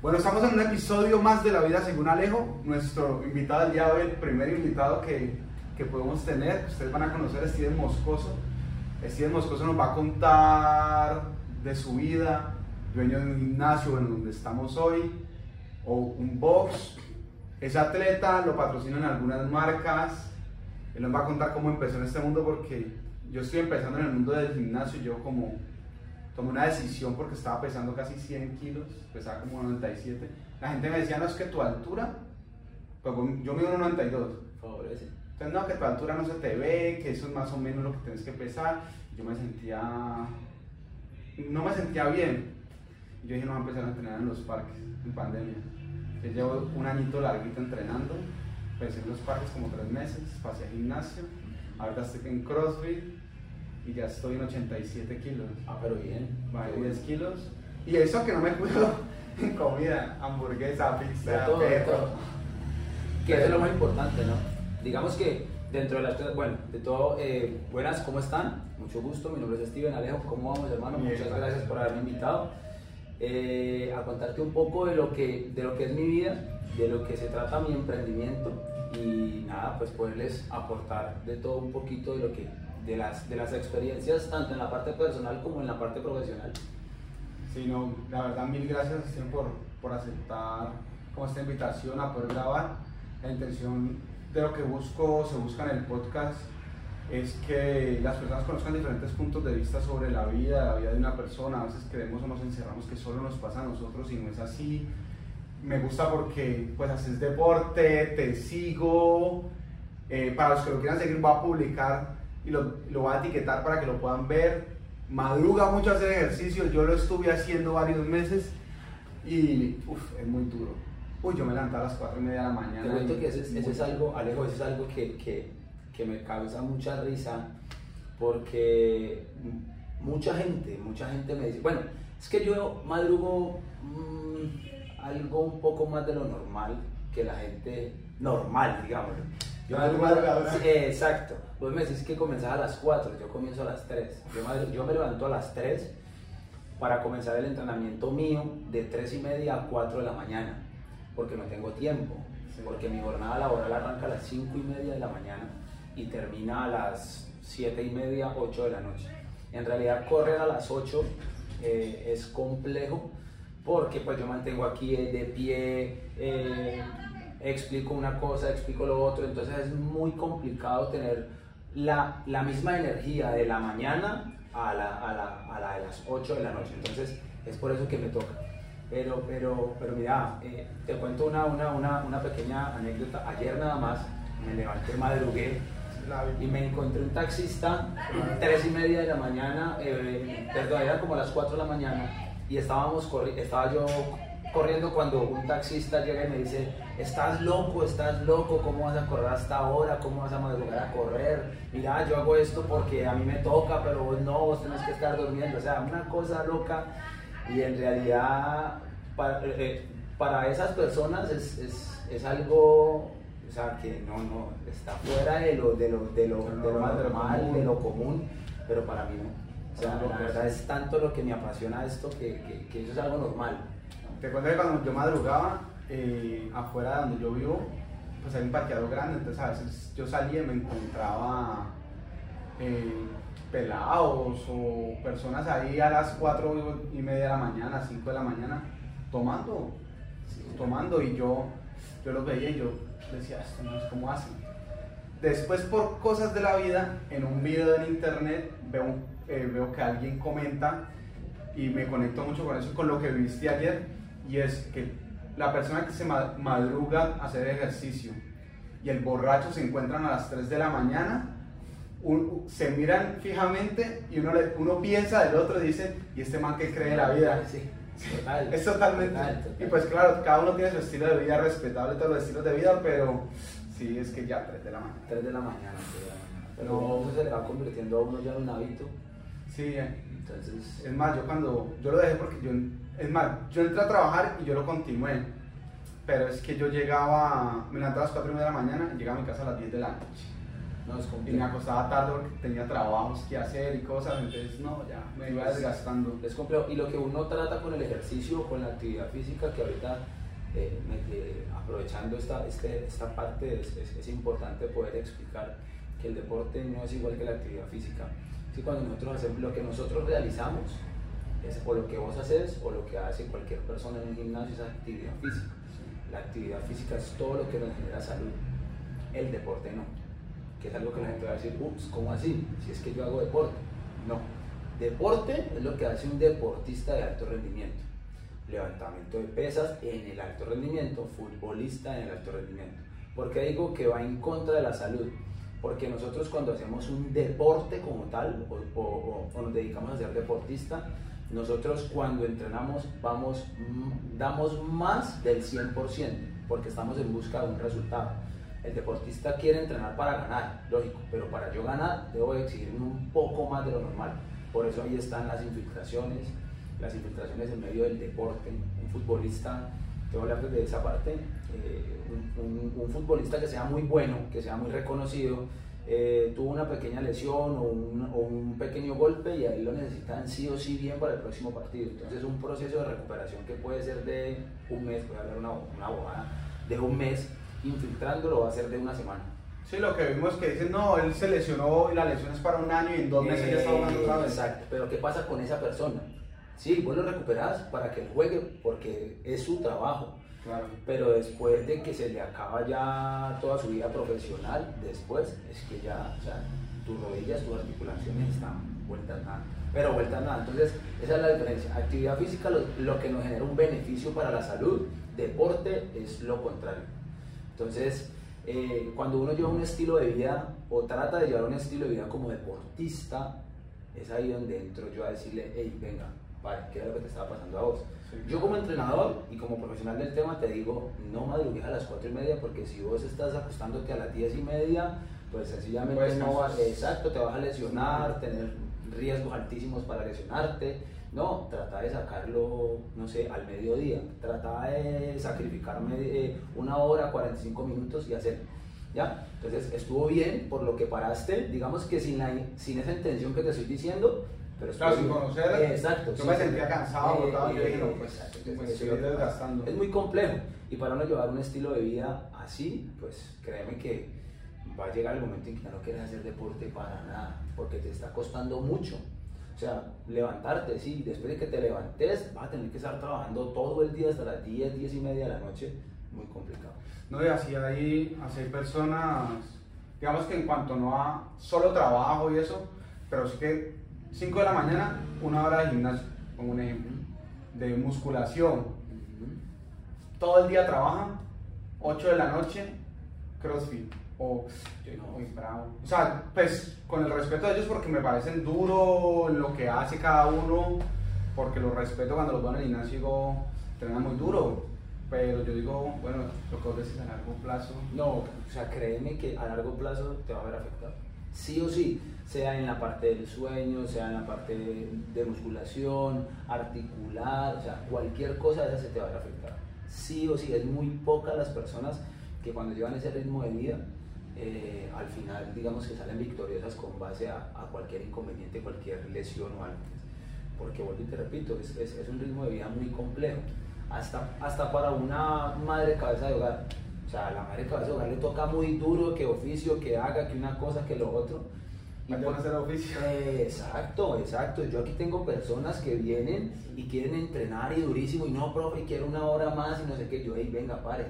Bueno, estamos en un episodio más de La Vida según Alejo. Nuestro invitado del día de hoy, el primer invitado que, que podemos tener, ustedes van a conocer a Steven Moscoso. Steven Moscoso nos va a contar de su vida, dueño de un gimnasio en donde estamos hoy, o un box. Es atleta, lo patrocinan algunas marcas. Él nos va a contar cómo empezó en este mundo porque yo estoy empezando en el mundo del gimnasio. Yo como tomé una decisión porque estaba pesando casi 100 kilos, pesaba como 97. La gente me decía, no, es que tu altura, pues yo mido 92. Favorece. Entonces, no, que tu altura no se te ve, que eso es más o menos lo que tienes que pesar. Yo me sentía, no me sentía bien. Yo dije, no, voy a empezar a entrenar en los parques, en pandemia. Yo llevo un añito larguito entrenando, empecé en los parques como tres meses, pasé al gimnasio, ahora estoy en CrossFit y ya estoy en 87 kilos. Ah, pero bien. Bajé 10 kilos. Y eso que no me cuido en comida, hamburguesa, pizza, todo, perro. Que eso es lo más importante, ¿no? Digamos que dentro de las cosas, bueno, de todo, eh, buenas, ¿cómo están? Mucho gusto, mi nombre es Steven Alejo, ¿cómo vamos hermano? Bien, Muchas gracias. gracias por haberme invitado. Eh, a contarte un poco de lo, que, de lo que es mi vida, de lo que se trata mi emprendimiento y nada, pues poderles aportar de todo un poquito de lo que, de las, de las experiencias, tanto en la parte personal como en la parte profesional. Sí, no, la verdad, mil gracias por, por aceptar como esta invitación a poder grabar. La intención de lo que busco, se busca en el podcast, es que las personas conozcan diferentes puntos de vista sobre la vida, la vida de una persona. A veces creemos o nos encerramos que solo nos pasa a nosotros y no es así. Me gusta porque pues haces deporte, te sigo. Eh, para los que lo quieran seguir, voy a publicar y lo, lo voy a etiquetar para que lo puedan ver. Madruga mucho hacer ejercicio, yo lo estuve haciendo varios meses y uf, es muy duro. Uy, yo me levanté a las 4 y media de la mañana. Te cuento que ese, es- ese es algo, Alejo, eso es algo que, que, que me causa mucha risa porque mucha gente, mucha gente me dice, bueno, es que yo madrugo mm, algo un poco más de lo normal que la gente normal, digamos. Yo madrugadora. sí, exacto. Vos me decís que comenzás a las 4, yo comienzo a las 3. Yo, madru- yo me levanto a las 3 para comenzar el entrenamiento mío de 3 y media a 4 de la mañana, porque no tengo tiempo, Sí. porque mi jornada laboral arranca a las 5 y media de la mañana y termina a las 7 y media, 8 de la noche. En realidad correr a las 8 eh, es complejo porque pues yo mantengo aquí de pie, eh, explico una cosa, explico lo otro, entonces es muy complicado tener la, la misma energía de la mañana a la, a, la, a la de las 8 de la noche, entonces es por eso que me toca. Pero, pero, pero mira, eh, te cuento una, una, una, una pequeña anécdota. Ayer nada más me levanté, madrugué y me encontré un taxista, tres y media de la mañana, eh, perdón, era como las 4 de la mañana, y estábamos estaba yo corriendo cuando un taxista llega y me dice, estás loco, estás loco, ¿cómo vas a correr hasta ahora? ¿Cómo vas a madrugar a correr? Mira, yo hago esto porque a mí me toca, pero vos no, vos tenés que estar durmiendo, o sea, una cosa loca, y en realidad para, eh, para esas personas es, es, es algo o sea, que no, no, está fuera de lo, de lo, de lo, de lo normal, de lo común. pero para mí no. O sea, la verdad es tanto lo que me apasiona esto que, que, que eso es algo normal. Te cuento que cuando yo madrugaba, eh, afuera de donde yo vivo, pues hay un parqueador grande, entonces a veces yo salía y me encontraba eh, pelados o personas ahí a las 4 y media de la mañana, 5 de la mañana, tomando, tomando y yo, yo los veía y yo decía, esto no es como hacen. Después por cosas de la vida, en un video en internet veo, eh, veo que alguien comenta y me conecto mucho con eso, con lo que viste ayer, y es que la persona que se ma- madruga a hacer ejercicio y el borracho se encuentran a las 3 de la mañana, un- se miran fijamente y uno, le- uno piensa del otro y dice, ¿y este man que cree en la vida? Sí, total. Es totalmente. Total, total. Y pues claro, cada uno tiene su estilo de vida, respetable todos los estilos de vida, pero sí es que ya 3 de la mañana. 3 de la mañana, 3 de la mañana. Pero No. eso se le va convirtiendo a uno ya en un hábito. Sí, eh, Entonces, es más, yo cuando, yo lo dejé porque yo, es más, yo entré a trabajar y yo lo continué, pero es que yo llegaba, me levantaba a las 4 y media de la mañana y llegaba a mi casa a las 10 de la noche. No, es y me acostaba tarde porque tenía trabajos que hacer y cosas, entonces no, ya me iba desgastando. Es complejo. Y lo que uno trata con el ejercicio, con la actividad física, que ahorita, eh, eh, aprovechando esta, este- esta parte, es, es- es importante poder explicar que el deporte no es igual que la actividad física. Sí, cuando nosotros hacemos lo que nosotros realizamos, es o lo que vos haces o lo que hace cualquier persona en un gimnasio es actividad física. La actividad física es todo lo que nos genera salud. El deporte no. Que es algo que la gente va a decir, ups, ¿cómo así? Si es que yo hago deporte. No. Deporte es lo que hace un deportista de alto rendimiento. Levantamiento de pesas en el alto rendimiento, futbolista en el alto rendimiento. ¿Por qué digo que va en contra de la salud? Porque nosotros cuando hacemos un deporte como tal o- o- o nos dedicamos a ser deportista, nosotros cuando entrenamos vamos, mm, damos más del 100% porque estamos en busca de un resultado. El deportista quiere entrenar para ganar, lógico, pero para yo ganar debo exigirme un poco más de lo normal. Por eso ahí están las infiltraciones, las infiltraciones en medio del deporte. Un futbolista, te voy a hablar desde esa parte, eh, un futbolista que sea muy bueno, que sea muy reconocido, eh, tuvo una pequeña lesión o un, o un pequeño golpe y ahí lo necesitan sí o sí bien para el próximo partido. Entonces un proceso de recuperación que puede ser de un mes, voy a hablar una, una bobada, de un mes, infiltrándolo va a ser de una semana. Sí, lo que vimos que dicen, no, él se lesionó y la lesión es para un año y en dos meses ya está jugando otra vez. Eh, Exacto, pero ¿qué pasa con esa persona? Sí, vos lo recuperás para que él juegue porque es su trabajo, Pero después de que se le acaba ya toda su vida profesional, después es que ya, o sea, tus rodillas, tus articulaciones están vueltas nada, pero vueltas nada. Entonces, esa es la diferencia. Actividad física, lo, lo que nos genera un beneficio para la salud, deporte es lo contrario. Entonces, eh, cuando uno lleva un estilo de vida o trata de llevar un estilo de vida como deportista, es ahí donde entro yo a decirle, hey, venga, vale, ¿qué era lo que te estaba pasando a vos? Yo como entrenador y como profesional del tema te digo, no madrugues a las 4 y media porque si vos estás acostándote a las 10 y media, pues sencillamente Pues, no vas, exacto, te vas a lesionar, tener riesgos altísimos para lesionarte. No, trata de sacarlo, no sé, al mediodía. Trata de sacrificarme eh, una hora, 45 minutos y hacer. ¿Ya? Entonces estuvo bien por lo que paraste, digamos que sin, la, sin esa intención que te estoy diciendo, pero Claro, sin conocer, Eh, Exacto. yo sí, me sí. sentía cansado, Eh, agotado, yo eh, dije, no, pues, entonces, estoy desgastando. Es muy complejo y para uno llevar un estilo de vida así, pues créeme que va a llegar el momento en que ya no quieres hacer deporte para nada, porque te está costando mucho. O sea, levantarte, sí, después de que te levantes, vas a tener que estar trabajando todo el día hasta las 10, 10 y media de la noche, muy complicado. No, y así hay, así hay personas, digamos que en cuanto no a solo trabajo y eso, pero sí que 5 de la mañana, una hora de gimnasio, como un ejemplo, de musculación. Todo el día trabajan, 8 de la noche, CrossFit. O, yo digo, uy, bravo. O sea, pues con el respeto de ellos porque me parecen duro lo que hace cada uno, porque los respeto cuando los en el gimnasio digo, entrenan muy duro. Pero yo digo, bueno, lo que vos decís a largo plazo. No, o sea, créeme que a largo plazo te va a ver afectado. Sí o sí, sea en la parte del sueño, sea en la parte de, de musculación, articular, o sea, cualquier cosa de esa se te va a ver afectada. Sí o sí, es muy pocas las personas que cuando llevan ese ritmo de vida, eh, al final, digamos que salen victoriosas con base a, a cualquier inconveniente, cualquier lesión o algo. Porque vuelvo y te repito, es, es- es un ritmo de vida muy complejo. Hasta, hasta para una madre cabeza de hogar. O sea, a la madre cabeza de hogar le toca muy duro que oficio, que haga, que una cosa, que lo otro. Vayan a hacer oficio. Exacto, exacto. Yo aquí tengo personas que vienen y quieren entrenar y durísimo y no, profe, quiero una hora más y no sé qué. Yo, hey, venga, pare.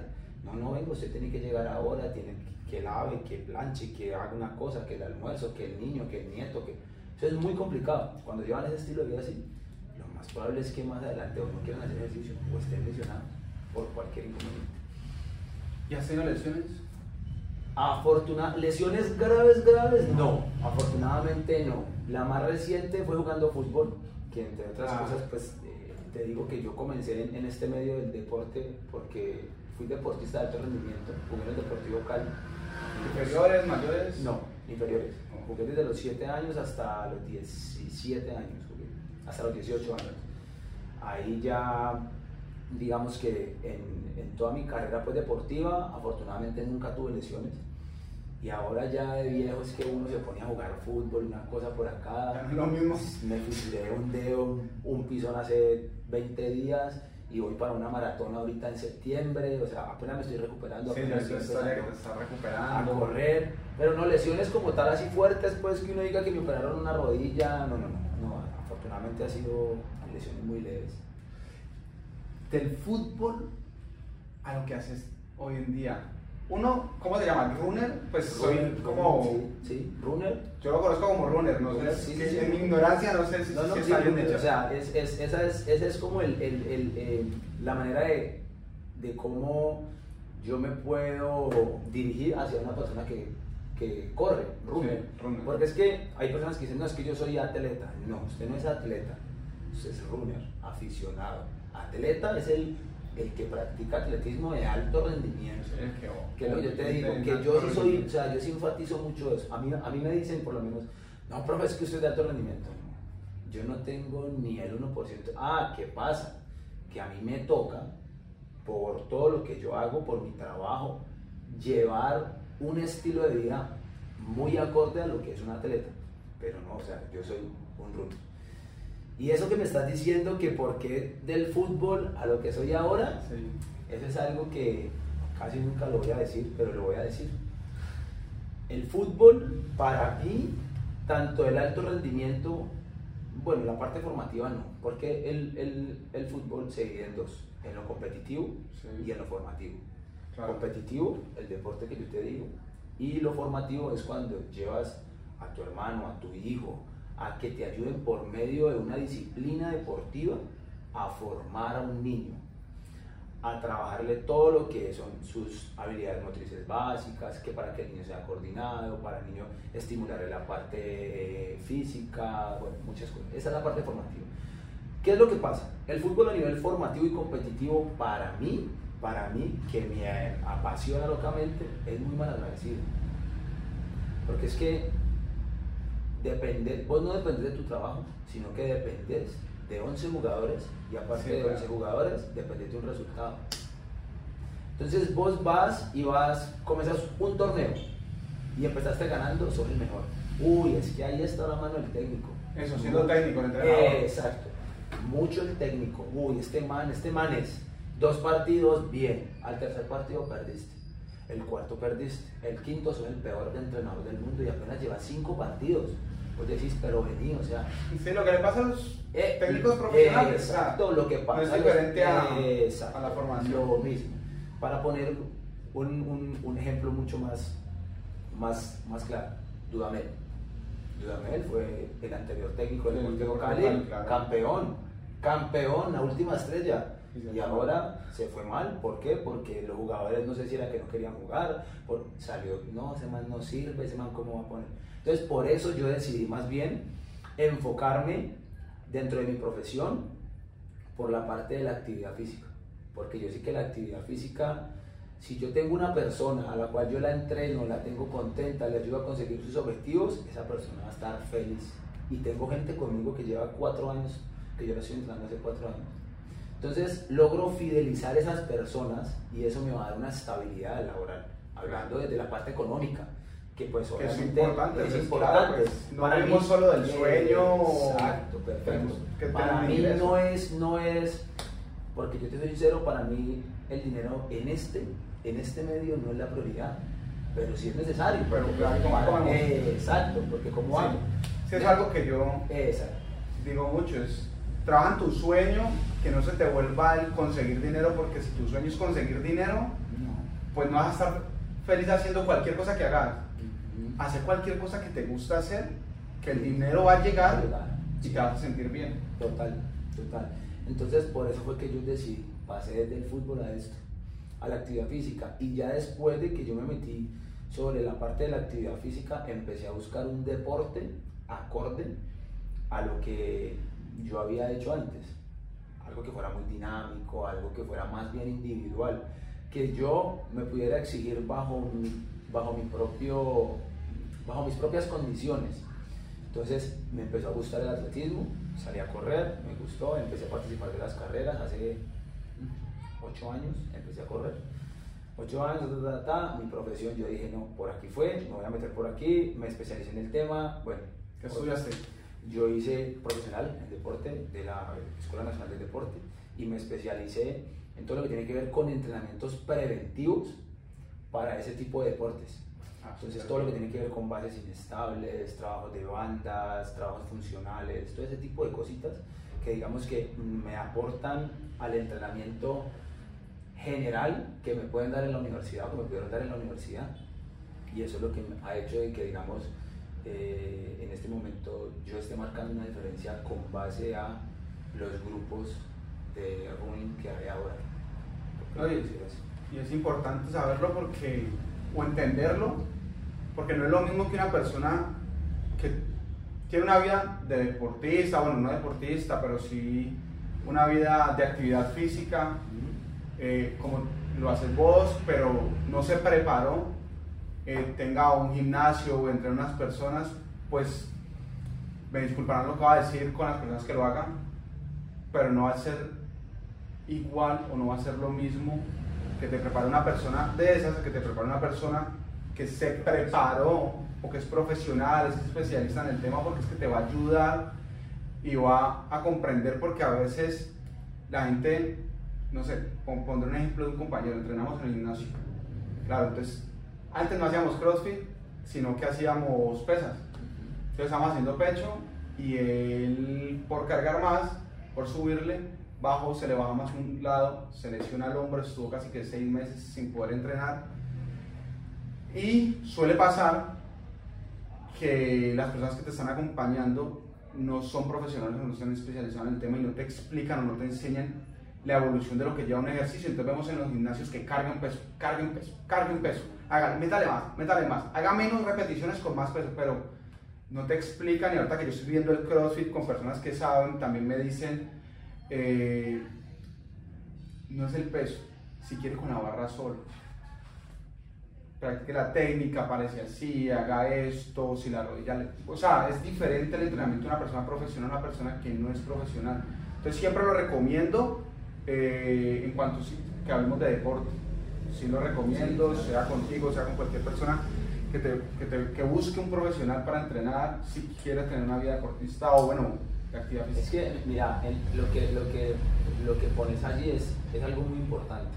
No, no vengo, usted tiene que llegar ahora, tiene que, que lave, que planche, que haga una cosa, que el almuerzo, que el niño, que el nieto, que... Eso es muy complicado. Cuando llevan ese estilo de vida así, lo más probable es que más adelante o no quieran hacer ejercicio o estén lesionados por cualquier inconveniente. ¿Y has tenido lesiones? Afortuna lesiones graves, graves, no. Afortunadamente no. La más reciente fue jugando fútbol, que entre otras Ah. cosas, pues eh, te digo que yo comencé en, en este medio del deporte porque fui deportista de alto rendimiento, jugué en el Deportivo Cali. ¿Inferiores, mayores? No, inferiores. Jugué desde los 7 años hasta los 17 años, jugué, hasta los 18 años. Ahí ya, digamos que en, en toda mi carrera pues, deportiva, afortunadamente nunca tuve lesiones. Y ahora ya de viejo es que uno se pone a jugar fútbol, una cosa por acá. Lo mismo. Me fisuré un dedo, un pisón hace 20 días y voy para una maratón ahorita en septiembre, o sea, apenas me estoy recuperando. Sí, apenas es estoy que te está a recuperando. correr, pero no lesiones como tal así fuertes, pues que uno diga que me operaron una rodilla, no, no, no, no, afortunadamente ha sido lesiones muy leves. Del fútbol a lo que haces hoy en día. Uno, ¿cómo se llama? ¿Runner? Pues soy Runner, como. sí, sí, runner. Yo lo conozco como runner, no Runner, sé. sí, sí. En mi ignorancia no sé si, No, no, si sí, está bien runner, dicho. o sea, es, es, esa, es, esa es como el, el, el, el- la manera de, de cómo yo me puedo dirigir hacia una persona que, que corre, runner. Runner. Porque es que hay personas que dicen, no, es que yo soy atleta. No, usted no es atleta, usted es runner, aficionado. Atleta es el, el que practica atletismo de alto rendimiento. Sí, que- Que es lo que yo te digo, que yo sí soy, o sea, yo sí enfatizo mucho eso. A mí, a mí me dicen por lo menos, no, profe, es que usted es de alto rendimiento. Yo no tengo ni el 1%. Ah, ¿qué pasa? Que a mí me toca, por todo lo que yo hago, por mi trabajo, llevar un estilo de vida muy acorde a lo que es un atleta. Pero no, o sea, yo soy un runner. Y eso que me estás diciendo que por qué del fútbol a lo que soy ahora, Sí. eso es algo que casi nunca lo voy a decir, pero lo voy a decir. El fútbol, para mí, tanto el alto rendimiento, bueno, la parte formativa no, porque el, el- el fútbol se divide en dos, en lo competitivo Sí. y en lo formativo. Claro. Competitivo, el deporte que yo te digo, y lo formativo es cuando llevas a tu hermano, a tu hijo, a que te ayuden por medio de una disciplina deportiva a formar a un niño, a trabajarle todo lo que son sus habilidades motrices básicas, que para que el niño sea coordinado, para el niño estimularle la parte eh, física, bueno, muchas cosas. Esa es la parte formativa. ¿Qué es lo que pasa? El fútbol a nivel formativo y competitivo, para mí, para mí, que me apasiona locamente, es muy mal agradecido. Porque es que depende, vos no dependes de tu trabajo, sino que dependes de 11 jugadores y aparte Sí, de claro. 11 jugadores, dependes de un resultado. Entonces vos vas y vas, comenzas un torneo y empezaste ganando, sos el mejor. Uy, es que ahí está la mano del técnico. Eso, siendo técnico, el entrenador. Exacto. Mucho el técnico. Uy, este man, este man es dos partidos, bien. Al tercer partido perdiste. El cuarto perdiste. El quinto sos el peor entrenador del mundo y apenas llevas cinco partidos. Vos decís, pero vení, o sea, Sí, lo que le pasa a los eh, técnicos eh, profesionales. sea, Exacto, lo que no pasa es a los- diferente a, eh, exacto, a la formación. Lo mismo. Para poner un, un- un ejemplo mucho más, más, más claro, Dudamel. Dudamel fue el anterior técnico del Deportivo Cali, Cali, claro. campeón, campeón, la última estrella. Sí, Y ahora se fue mal, ¿por qué? Porque los jugadores no sé si era que no querían jugar, por, salió, no, ese man no sirve, ese man cómo va a poner. Entonces por eso yo decidí más bien enfocarme dentro de mi profesión por la parte de la actividad física. Porque yo sé que la actividad física, si yo tengo una persona a la cual yo la entreno, la tengo contenta, le ayudo a conseguir sus objetivos, esa persona va a estar feliz. Y tengo gente conmigo que lleva cuatro años, que yo la estoy entrenando hace cuatro años. Entonces logro fidelizar esas personas y eso me va a dar una estabilidad laboral, hablando desde la parte económica, que pues es obviamente importante, es pues, importante. claro, pues, no vivimos solo del sueño, Exacto, perfecto. que Para mí no es, no es, porque yo te soy sincero, para mí el dinero en este, en este medio no es la prioridad, pero sí es necesario. Pero, claro, ¿cómo eh, exacto, porque como Sí. hago. Sí, es algo que yo Exacto. digo mucho, es trabaja en tu sueño, que no se te vuelva el conseguir dinero, porque si tu sueño es conseguir dinero, pues no vas a estar feliz haciendo cualquier cosa que hagas. Ujú. Hacer cualquier cosa que te gusta hacer, que el dinero va a llegar Llegar. y te vas a sentir bien. Total, total. Entonces, por eso fue que yo decidí, pasé desde el fútbol a esto, a la actividad física. Y ya después de que yo me metí sobre la parte de la actividad física, empecé a buscar un deporte acorde a lo que yo había hecho antes. Algo que fuera muy dinámico, algo que fuera más bien individual, que yo me pudiera exigir bajo mi, bajo mi propio, bajo mis propias condiciones. Entonces me empezó a gustar el atletismo, salí a correr, me gustó, empecé a participar de las carreras hace mm, ocho años, empecé a correr. Ocho años, mi profesión, yo dije, no, por aquí fue, me voy a meter por aquí, me especialicé en el tema, bueno. ¿Qué estudiaste? Yo hice profesional en deporte de la Escuela Nacional del Deporte y me especialicé en todo lo que tiene que ver con entrenamientos preventivos para ese tipo de deportes. Ah, Entonces todo lo que tiene que ver con bases inestables, trabajos de bandas, trabajos funcionales, todo ese tipo de cositas que digamos que me aportan al entrenamiento general que me pueden dar en la universidad o que me pudieron dar en la universidad. Y eso es lo que ha hecho de que, digamos, eh, en este momento yo esté marcando una diferencia con base a los grupos de running que hay ahora. y es importante saberlo porque, o entenderlo, porque no es lo mismo que una persona que tiene una vida de deportista, bueno, no deportista, pero sí una vida de actividad física, eh, como lo haces vos, pero no se preparó, eh, tenga un gimnasio o entre unas personas, pues me disculparán lo que va a decir con las personas que lo hagan, pero no va a ser igual o no va a ser lo mismo que te prepare una persona de esas, que te prepare una persona que se preparó o que es profesional, es especialista en el tema, porque es que te va a ayudar y va a comprender, porque a veces la gente no sé, pondré un ejemplo de un compañero, entrenamos en el gimnasio. Claro, entonces, antes no hacíamos CrossFit, sino que hacíamos pesas. Entonces estábamos haciendo pecho y él, por cargar más, por subirle, bajo, se le baja más un lado, se lesiona el hombro, estuvo casi que seis meses sin poder entrenar. Y suele pasar que las personas que te están acompañando no son profesionales, no están especializados en el tema y no te explican o no te enseñan la evolución de lo que lleva un ejercicio. Entonces vemos en los gimnasios que cargan peso, carguen peso, carguen peso. Haga, métale más, métale más. Haga menos repeticiones con más peso, pero no te explican. Y ahorita que yo estoy viendo el CrossFit con personas que saben, también me dicen, eh, no es el peso, si quiere con la barra solo. Practique la técnica, parece así, haga esto, si la rodilla le... O sea, es diferente el entrenamiento de una persona profesional a una persona que no es profesional. Entonces siempre lo recomiendo eh, en cuanto que hablemos de deporte. Sí lo recomiendo, sea contigo, sea con cualquier persona que, te, que, te, que, busque un profesional para entrenar si quieres tener una vida deportista o bueno, de actividad física. Es que, mira, lo, que, lo, que, lo que pones allí es, es algo muy importante.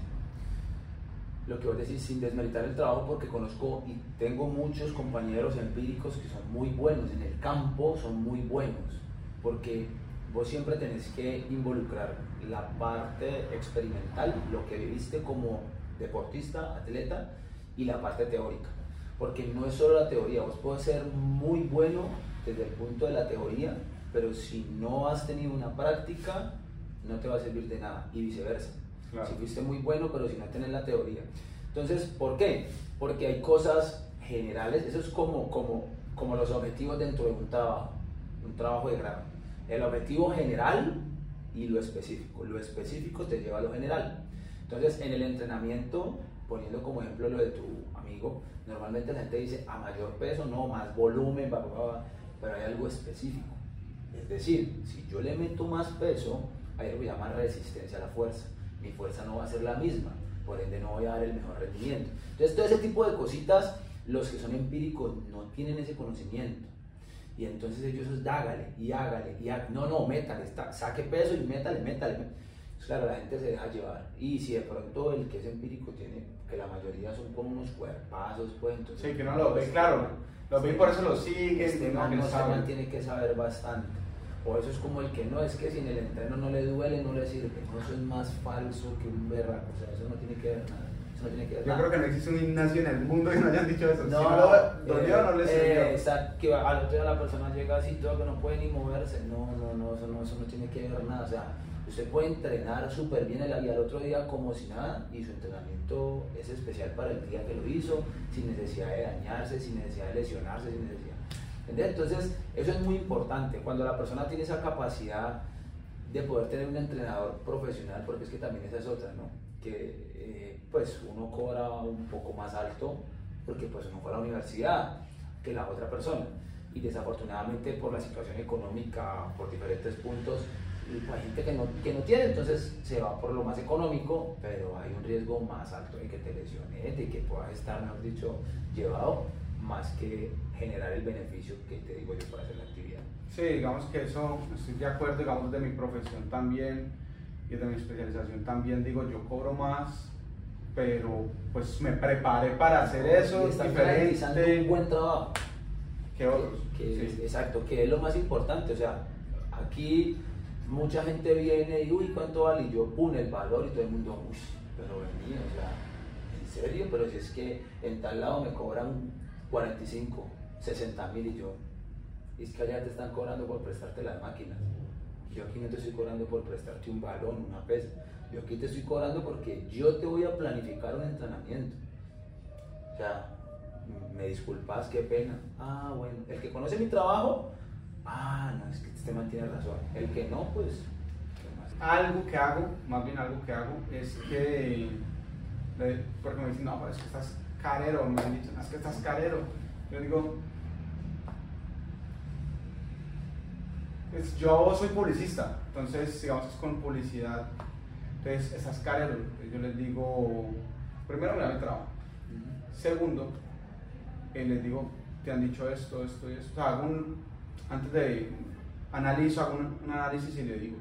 Lo que vos decís sin desmeritar el trabajo porque conozco y tengo muchos compañeros empíricos que son muy buenos en el campo, son muy buenos, porque vos siempre tenés que involucrar la parte experimental, lo que viviste como deportista, atleta, y la parte teórica. Porque no es solo la teoría, vos puedes ser muy bueno desde el punto de la teoría, pero si no has tenido una práctica, no te va a servir de nada, y viceversa. Si fuiste muy bueno, pero si no tienes la teoría. Entonces, ¿por qué? Porque hay cosas generales, eso es como, como, como los objetivos dentro de un trabajo, un trabajo de grado el objetivo general y lo específico. Lo específico te lleva a lo general. Entonces, en el entrenamiento, poniendo como ejemplo lo de tu amigo, normalmente la gente dice a mayor peso, no, más volumen, pero hay algo específico. Es decir, si yo le meto más peso, hay algo que llama resistencia a la fuerza. Mi fuerza no va a ser la misma, por ende no voy a dar el mejor rendimiento. Entonces, todo ese tipo de cositas, los que son empíricos no tienen ese conocimiento. Y entonces ellos es dágale y hágale y hágale. No, no, métale, saque peso y métale, métale. Pues claro, la gente se deja llevar. Y si de pronto el que es empírico tiene, que la mayoría son como unos cuerpazos, pues entonces. Sí, que no lo ve, claro. Lo ve y por eso lo sigue. Este man no, tiene que saber bastante. O eso es como el que no, es que si en el entreno no le duele, no le sirve. eso es más falso que un berraco. O sea, eso no tiene que ver nada. Yo creo que no existe un gimnasio en el mundo que no hayan dicho eso. No, si no dolió, no les eh, Exacto, que al otro día la persona llega así, todo que no puede ni moverse. No, no, no, eso no, eso no tiene que ver nada. O sea, usted puede entrenar súper bien y al otro día como si nada y su entrenamiento es especial para el día que lo hizo, sin necesidad de dañarse, sin necesidad de lesionarse, sin necesidad. Entonces, eso es muy importante. Cuando la persona tiene esa capacidad de poder tener un entrenador profesional, porque es que también esa es otra, ¿no? Que eh, pues uno cobra un poco más alto porque pues uno fue a la universidad que la otra persona. Y desafortunadamente por la situación económica, por diferentes puntos, hay gente que no, que no tiene, entonces se va por lo más económico, pero hay un riesgo más alto de que te lesiones, de que puedas estar, mejor dicho, llevado, más que generar el beneficio que te digo yo para hacer la actividad. Sí, digamos que eso, estoy de acuerdo, digamos, de mi profesión también y de mi especialización también, digo, yo cobro más, pero pues me preparé para hacer eso, y diferente. un buen trabajo. Que otros. Exacto, que es lo más importante, o sea, aquí mucha gente viene y, uy, ¿cuánto vale? Y yo, pone el valor y todo el mundo, uy, pero vení, o sea, ¿en serio? Pero si es que en tal lado me cobran 45, 60 mil y yo, es que allá te están cobrando por prestarte las máquinas. Yo aquí no te estoy cobrando por prestarte un balón, una pesa. Yo aquí te estoy cobrando porque yo te voy a planificar un entrenamiento. O sea, me disculpas, qué pena. Ah, bueno, el que conoce mi trabajo, ah, no, es que este man tiene razón. El que no, pues. Algo que hago, más bien algo que hago, es que. Porque me dicen, no, pero es que estás carero, me han dicho, es que estás carero. Yo digo, yo soy publicista, entonces digamos que es con publicidad. Entonces, esas carero, yo les digo, primero me da mi trabajo. Segundo, eh, les digo, te han dicho esto, esto y esto. O sea, hago un, antes de analizo, hago un, análisis y le digo.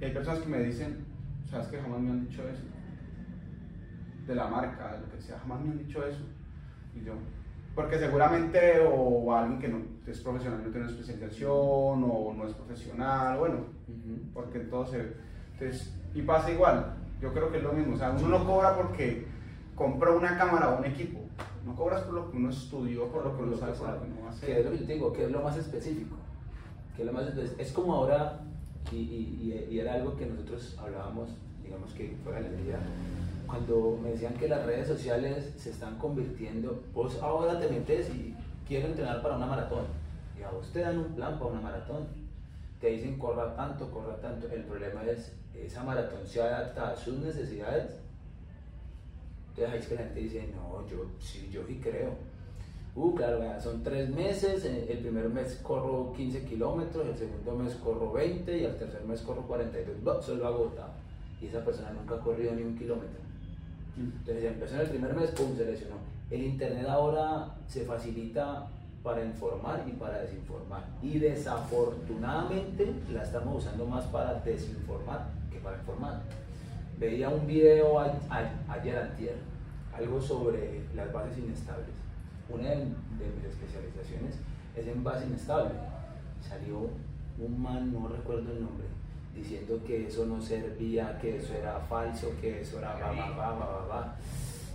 Y hay personas que me dicen, sabes que jamás me han dicho eso. De la marca, de lo que sea, jamás me han dicho eso. Y yo, porque seguramente o alguien que no es profesional no tiene especialización o no es profesional, bueno, porque entonces, entonces, y pasa igual, yo creo que es lo mismo, o sea, uno no cobra porque compró una cámara o un equipo, no cobras por lo que uno estudió, por lo que uno sabe, por lo que uno hace. Que es lo que yo digo, que es lo más específico, que es lo más es como ahora, y, y, y, era algo que nosotros hablábamos, digamos que fuera de la vida, cuando me decían que las redes sociales se están convirtiendo, vos ahora te metes y quiero entrenar para una maratón, y a vos te dan un plan para una maratón, te dicen corra tanto, corra tanto, el problema es, esa maratón se adapta a sus necesidades, entonces ahí es que la gente dice, no, yo sí, yo sí creo. Uh, claro, son tres meses, eh, el primer mes corro 15 kilómetros, el segundo mes corro 20 y el tercer mes corro 42, solo agotado. Y esa persona nunca ha corrido ni un kilómetro. Entonces empezó en el primer mes, pum, se lesionó. El Internet ahora se facilita para informar y para desinformar. Y desafortunadamente la estamos usando más para desinformar que para informar. Veía un video ayer antier, algo sobre las bases inestables. Una de, mis especializaciones es en base inestable. Salió un man, no recuerdo el nombre, diciendo que eso no servía, que eso era falso, que eso era va, va, va, va, va,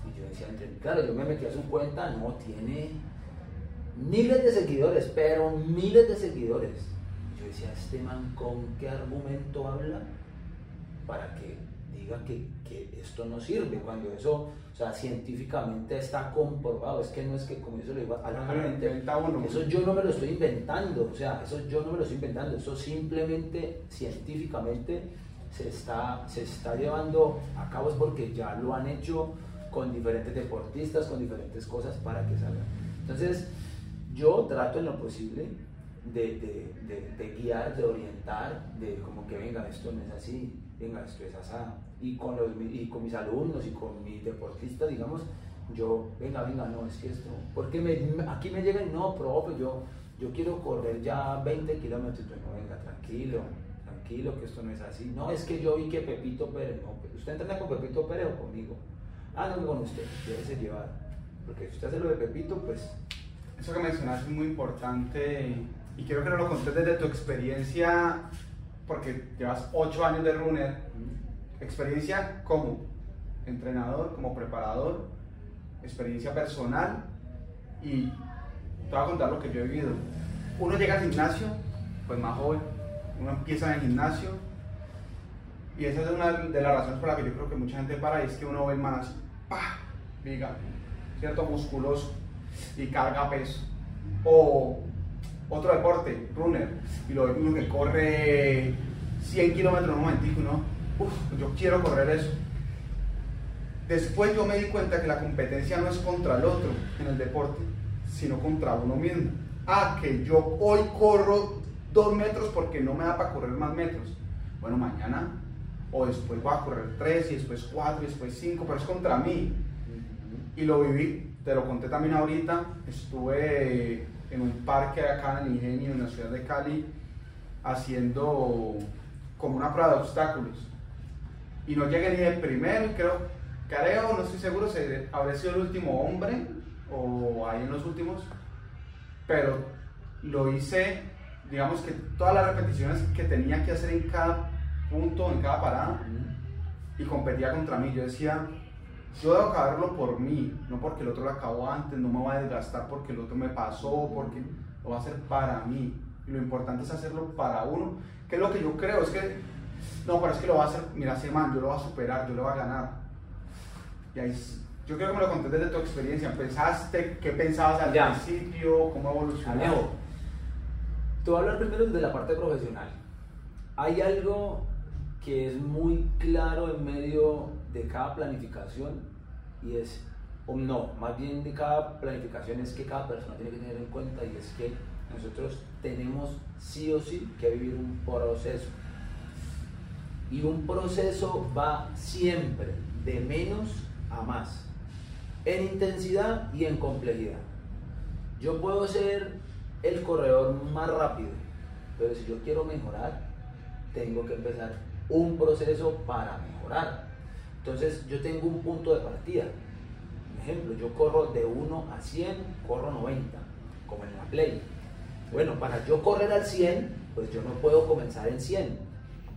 Y yo decía, claro, yo me metí a su cuenta, no, tiene miles de seguidores, pero miles de seguidores. Y yo decía, este man, ¿con qué argumento habla para que diga que, que esto no sirve? Cuando eso o sea, científicamente está comprobado, es que no es que como yo lo digo a la gente, eso yo no me lo estoy inventando, o sea, eso yo no me lo estoy inventando, eso simplemente científicamente se está, se está llevando a cabo es porque ya lo han hecho con diferentes deportistas, con diferentes cosas para que salgan. Entonces, yo trato en lo posible de, de, de, de guiar, de orientar, de como que venga, esto no es así, venga, esto es así y con, los, y con mis alumnos y con mis deportistas, digamos, yo, venga, venga, no, es que esto, porque me, aquí me llegan, no, profe, yo, yo quiero correr ya 20 kilómetros, yo, no, venga, tranquilo, tranquilo, que esto no es así. No, es que yo vi que Pepito Pérez, no, ¿usted entrena con Pepito Pérez o conmigo? Ah, no, con usted, ser llevar, porque si usted hace lo de Pepito, pues... Eso que mencionaste es muy importante y quiero que nos lo contes desde tu experiencia, porque llevas 8 años de runner Experiencia como entrenador, como preparador, experiencia personal y te voy a contar lo que yo he vivido. Uno llega al gimnasio, pues más joven, uno empieza en el gimnasio y esa es una de las razones por las que yo creo que mucha gente para es que uno ve el man. Diga, ¿cierto? Musculoso y carga peso. O otro deporte, runner, y lo ve uno que corre 100 kilómetros en un momentico, ¿no? Yo quiero correr eso. Después yo me di cuenta que la competencia no es contra el otro en el deporte, sino contra uno mismo. Ah, que yo hoy corro dos metros porque no me da para correr más metros. Bueno, mañana o después voy a correr tres y después cuatro y después cinco, pero es contra mí. Y lo viví, te lo conté también ahorita, estuve en un parque acá en Ingenio, en la ciudad de Cali, haciendo como una prueba de obstáculos. Y no llegué ni de primero, creo, creo, no estoy seguro si habré sido el último hombre o ahí en los últimos, pero lo hice, digamos que todas las repeticiones que tenía que hacer en cada punto, en cada parada, y competía contra mí. Yo decía, yo debo acabarlo por mí, no porque el otro lo acabó antes, no me voy a desgastar porque el otro me pasó, porque lo va a hacer para mí. Y lo importante es hacerlo para uno, que es lo que yo creo, es que, no, pero es que lo va a hacer, mira, ese man, yo lo voy a superar, yo lo voy a ganar. Y ahí, yo creo que me lo conté desde tu experiencia. ¿Pensaste qué pensabas al principio? ¿Cómo evolucionó? Te voy a hablar primero de la parte profesional. Hay algo que es muy claro en medio de cada planificación y es, o no, más bien de cada planificación es que cada persona tiene que tener en cuenta y es que nosotros tenemos sí o sí que vivir un proceso. Y un proceso va siempre de menos a más, en intensidad y en complejidad. Yo puedo ser el corredor más rápido, pero si yo quiero mejorar, tengo que empezar un proceso para mejorar. Entonces yo tengo un punto de partida. Por ejemplo, yo corro de 1 a 100, corro 90, como en la play. Bueno, para yo correr al 100, pues yo no puedo comenzar en 100,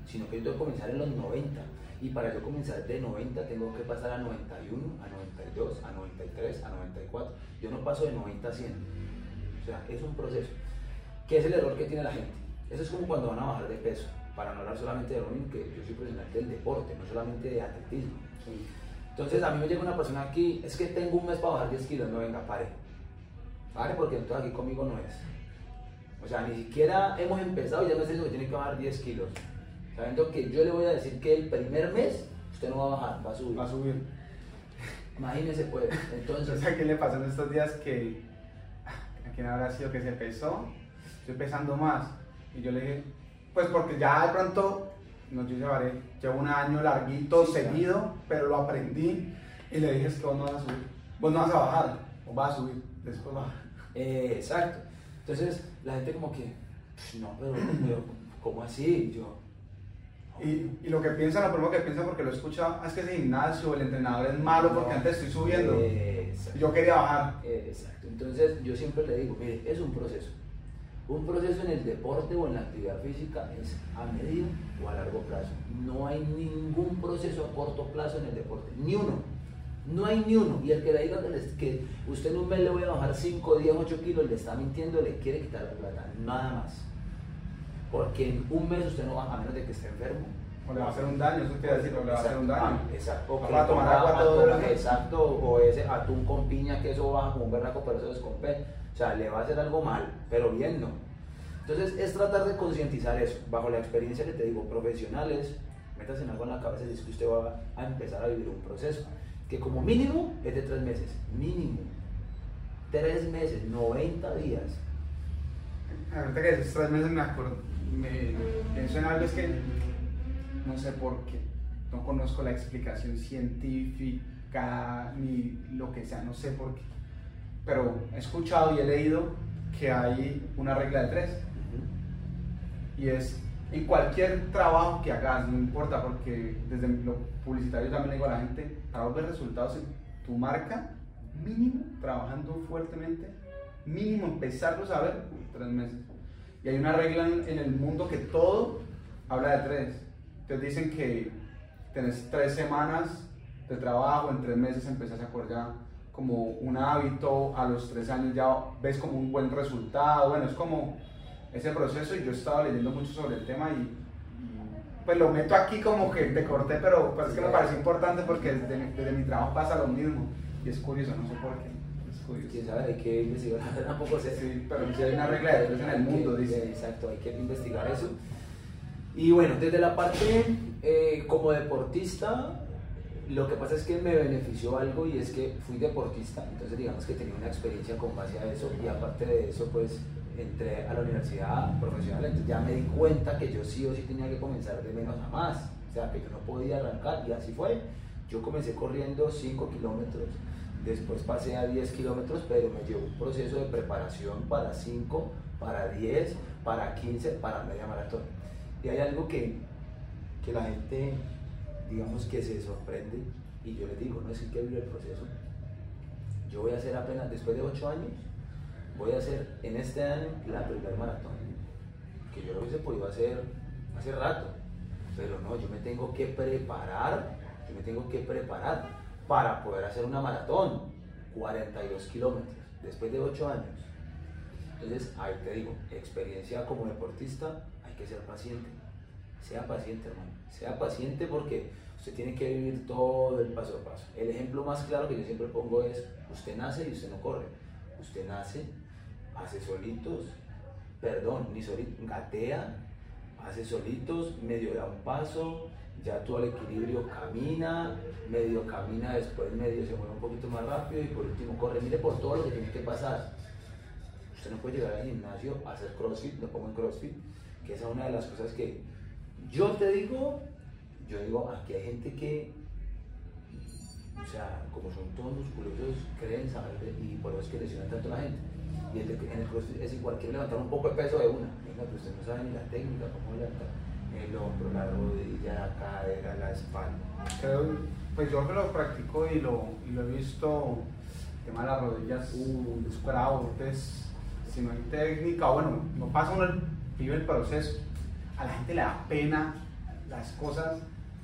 sino que yo tengo que comenzar en los 90. Y para yo comenzar de 90 tengo que pasar a 91, a 92, a 93, a 94. Yo no paso de 90 a 100. O sea, es un proceso. ¿Qué es el error que tiene la gente? Eso es como cuando van a bajar de peso para no hablar solamente de running, que yo soy profesional del deporte, no solamente de atletismo. Entonces a mí me llega una persona aquí, es que tengo un mes para bajar 10 kilos, no venga, pare. Pare porque entonces aquí conmigo no es. O sea, ni siquiera hemos empezado y ya me diciendo que tiene que bajar 10 kilos. Sabiendo que yo le voy a decir que el primer mes usted no va a bajar, va a subir. Va a subir. Imagínese pues. Entonces, ¿a qué le pasó en estos días que a quién habrá sido que se pesó? Estoy pesando más. Y yo le dije, pues porque ya de pronto, no yo llevaré, llevo un año larguito, seguido, pero lo aprendí y le dije es que vos no vas a subir, vos no vas a bajar, o vas a subir, después baja. Eh, exacto. Entonces la gente como que, no, pero, ¿cómo así? Yo, y, y, lo que piensa, lo primero que piensa porque lo he escuchado, ah, es que ese gimnasio, el entrenador es malo porque antes estoy subiendo. yo quería bajar. Exacto. Entonces yo siempre le digo, mire, es un proceso. Un proceso en el deporte o en la actividad física es a medio o a largo plazo. No hay ningún proceso a corto plazo en el deporte, ni uno. No hay ni uno. Y el que le diga que usted en un mes le voy a bajar 5, 10, 8 kilos, le está mintiendo, le quiere quitar la plata. Nada más. Porque en un mes usted no va a menos de que esté enfermo. O le va a hacer un daño, eso quiere decir, o le va a hacer un daño. Ah, exacto. O va a tomar agua todo el Exacto, o ese atún con piña que eso baja como un berraco, pero eso descompensa o sea, le va a hacer algo mal, pero bien no. Entonces es tratar de concientizar eso, bajo la experiencia que te digo, profesionales, metas en algo en la cabeza y es que usted va a empezar a vivir un proceso, que como mínimo es de tres meses, mínimo. Tres meses, 90 días. Ahorita que esos tres meses me acuerdo, me pienso en algo, es que no sé por qué, no conozco la explicación científica ni lo que sea, no sé por qué pero he escuchado y he leído que hay una regla de tres. Y es en cualquier trabajo que hagas, no importa, porque desde lo publicitario también le digo a la gente, para ver resultados en tu marca, mínimo, trabajando fuertemente, mínimo empezarlo a ver tres meses. Y hay una regla en, el mundo que todo habla de tres. Entonces dicen que tenés tres semanas de trabajo, en tres meses empezás a acordar como un hábito, a los tres años ya ves como un buen resultado, bueno, es como ese proceso y yo estaba leyendo mucho sobre el tema y, pues lo meto aquí como que te corté, pero pues es que me parece importante porque desde, mi trabajo pasa lo mismo y es curioso, no sé por qué. Es curioso. Quién sabe, hay que investigar, tampoco sé. Sí, pero si hay una regla de tres en el mundo, dice. Exacto, hay que investigar eso. Y bueno, desde la parte eh, como deportista, lo que pasa es que me benefició algo y es que fui deportista, entonces digamos que tenía una experiencia con base a eso y aparte de eso pues entré a la universidad profesional, entonces ya me di cuenta que yo sí o sí tenía que comenzar de menos a más, o sea, que yo no podía arrancar y así fue. Yo comencé corriendo 5 kilómetros, después pasé a 10 kilómetros, pero me llevó un proceso de preparación para 5, para 10, para 15, para media maratón. Y hay algo que, que la gente, digamos que se sorprende, y yo les digo, no es que vive el proceso. Yo voy a hacer apenas, después de 8 años, voy a hacer en este año la primera maratón. Que yo lo hubiese podido hacer hace rato, pero no, yo me tengo que preparar, yo me tengo que preparar para poder hacer una maratón, 42 kilómetros, después de 8 años. Entonces, ahí te digo, experiencia como deportista, hay que ser paciente. Sea paciente, hermano. Sea paciente porque usted tiene que vivir todo el paso a paso. El ejemplo más claro que yo siempre pongo es, usted nace y usted no corre. Usted nace, hace solitos, perdón, ni solito, gatea, hace solitos, medio da un paso, ya todo el equilibrio camina, medio camina, después medio se mueve un poquito más rápido y por último corre. Mire por todo lo que tiene que pasar. Usted no puede llegar al gimnasio a hacer crossfit, lo pongo en crossfit, que esa es una de las cosas que yo te digo, yo digo, aquí hay gente que, o sea, como son todos musculosos, creen saber y por eso es que lesionan tanto a la gente. Y en el crossfit es igual, quiere levantar un poco de peso de una. Venga, pero usted no sabe ni la técnica, cómo levantar el hombro, la rodilla, la cadera, la espalda. Creo, pues yo lo practico y lo, y lo he visto, el tema de las rodillas, uh, es bravo, entonces, si no hay técnica, bueno, no pasa uno vive el proceso, a la gente le da pena las cosas,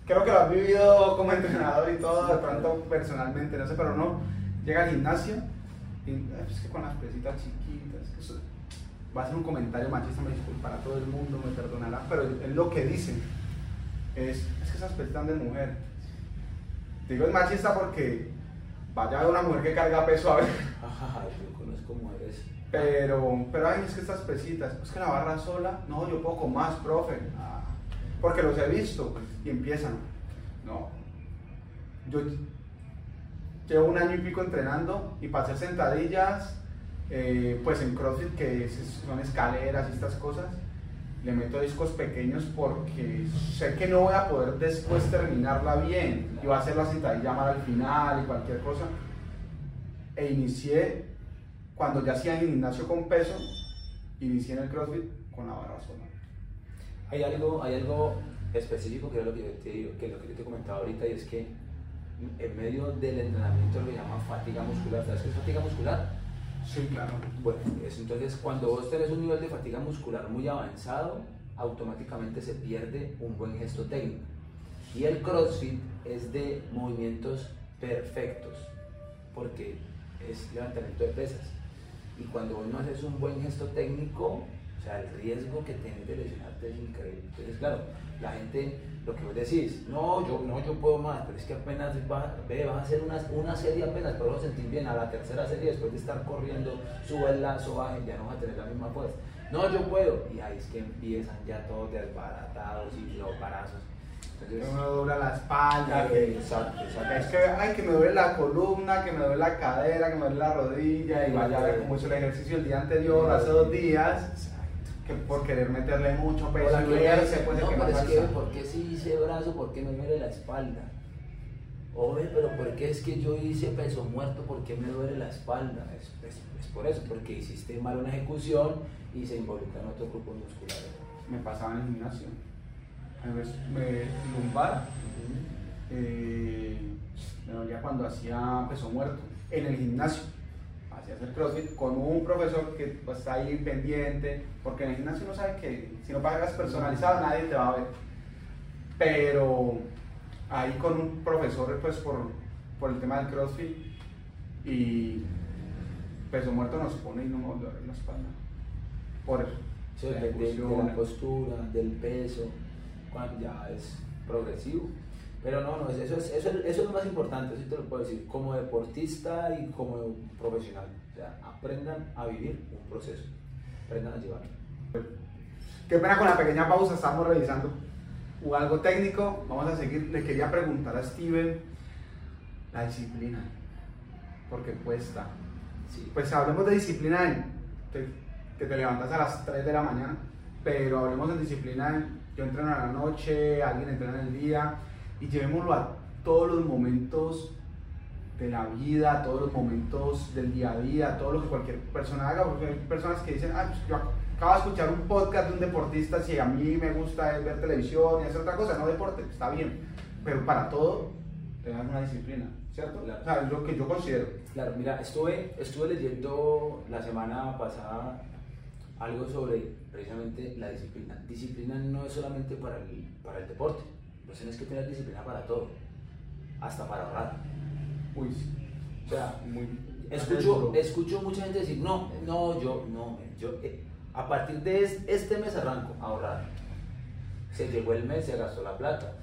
creo que lo has vivido como entrenador y todo, de pronto personalmente, no sé, pero no, llega al gimnasio y es que con las pesitas chiquitas, que va a ser un comentario machista, me disculpará todo el mundo, me perdonará, pero es lo que dicen, es, es que esas pesitas de mujer, digo es machista porque vaya a una mujer que carga peso a ver. Ajá, yo conozco mujeres. Pero, pero ay, es que estas pesitas, es que la barra sola, no, yo puedo con más, profe. Ah, porque los he visto y empiezan. No. Yo llevo un año y pico entrenando y para hacer sentadillas, eh, pues en CrossFit, que son escaleras y estas cosas, le meto discos pequeños porque sé que no voy a poder después terminarla bien y va a ser la sentadilla mal al final y cualquier cosa. E inicié, cuando ya hacía en gimnasio con peso, inicié en el CrossFit con la barra sola. Hay algo, hay algo específico que es lo que yo te digo, que lo que yo te comentaba ahorita y es que en medio del entrenamiento lo llama fatiga muscular. ¿Sabes qué es fatiga muscular? Sí, claro. Bueno, es, entonces cuando vos tenés un nivel de fatiga muscular muy avanzado, automáticamente se pierde un buen gesto técnico. Y el CrossFit es de movimientos perfectos, porque es levantamiento de pesas. Y cuando vos no haces un buen gesto técnico, o sea, el riesgo que tienes de lesionarte es increíble. Entonces, claro, la gente, lo que vos decís, no, yo, no, yo puedo más, pero es que apenas va, ve, vas a hacer una, una serie apenas, pero vas a sentir bien. A la tercera serie, después de estar corriendo, sube el lazo, baje, ya no vas a tener la misma fuerza. No, yo puedo. Y ahí es que empiezan ya todos desbaratados y los parazos. Entonces, me dobla la espalda, que, exacto, exacto. es que, ay, que me duele la columna, que me duele la cadera, que me duele la rodilla, y vaya a ver cómo hizo el ejercicio el día anterior, hace dos días que por querer meterle mucho peso y no, que pero es que. ¿por qué si hice brazo? ¿Por qué me duele la espalda? Oye, pero ¿por qué es que yo hice peso muerto? ¿Por qué me duele la espalda? Es, es- es por eso, porque hiciste mal una ejecución y se involucran otros grupos musculares. Me pasaba en el gimnasio. A veces me lumbar, eh, me dolía cuando hacía peso muerto en el gimnasio. Hacer crossfit con un profesor que pues, está ahí pendiente, porque en el gimnasio no sabe que si no pagas personalizado nadie te va a ver. Pero ahí con un profesor pues por, por el tema del crossfit y peso muerto nos pone y no me volvió a la espalda. Por eso. Sí, de, de- la postura, del peso, cuando ya es progresivo. Pero no, no, eso es, eso, es- eso es lo más importante, eso te lo puedo decir, como deportista y como profesional. O sea, aprendan a vivir un proceso, aprendan a llevarlo. Qué pena con la pequeña pausa, estamos revisando o algo técnico. Vamos a seguir. Le quería preguntar a Steven la disciplina, porque cuesta. Sí. Pues hablemos de disciplina en. ¿Qué, que te levantas a las 3 de la mañana, pero hablemos de disciplina, yo entreno a la noche, alguien entrena en el día, y llevémoslo a todos los momentos de la vida, todos los momentos del día a día, todo lo que cualquier persona haga, porque hay personas que dicen, ah, pues yo acabo de escuchar un podcast de un deportista, si a mí me gusta ver televisión y hacer otra cosa, no deporte, está bien, pero para todo, tengan una disciplina, ¿cierto? O sea, es lo que yo considero. Claro, mira, estuve, estuve leyendo la semana pasada algo sobre precisamente la disciplina. Disciplina no es solamente para el, para el deporte, vos tienes que tener disciplina para todo, hasta para ahorrar. Uy. O sea, muy... escucho, escucho mucha gente decir, no, no, yo, no, yo, eh, a partir de es- este mes arranco a ahorrar. Se llegó el mes, se gastó la plata.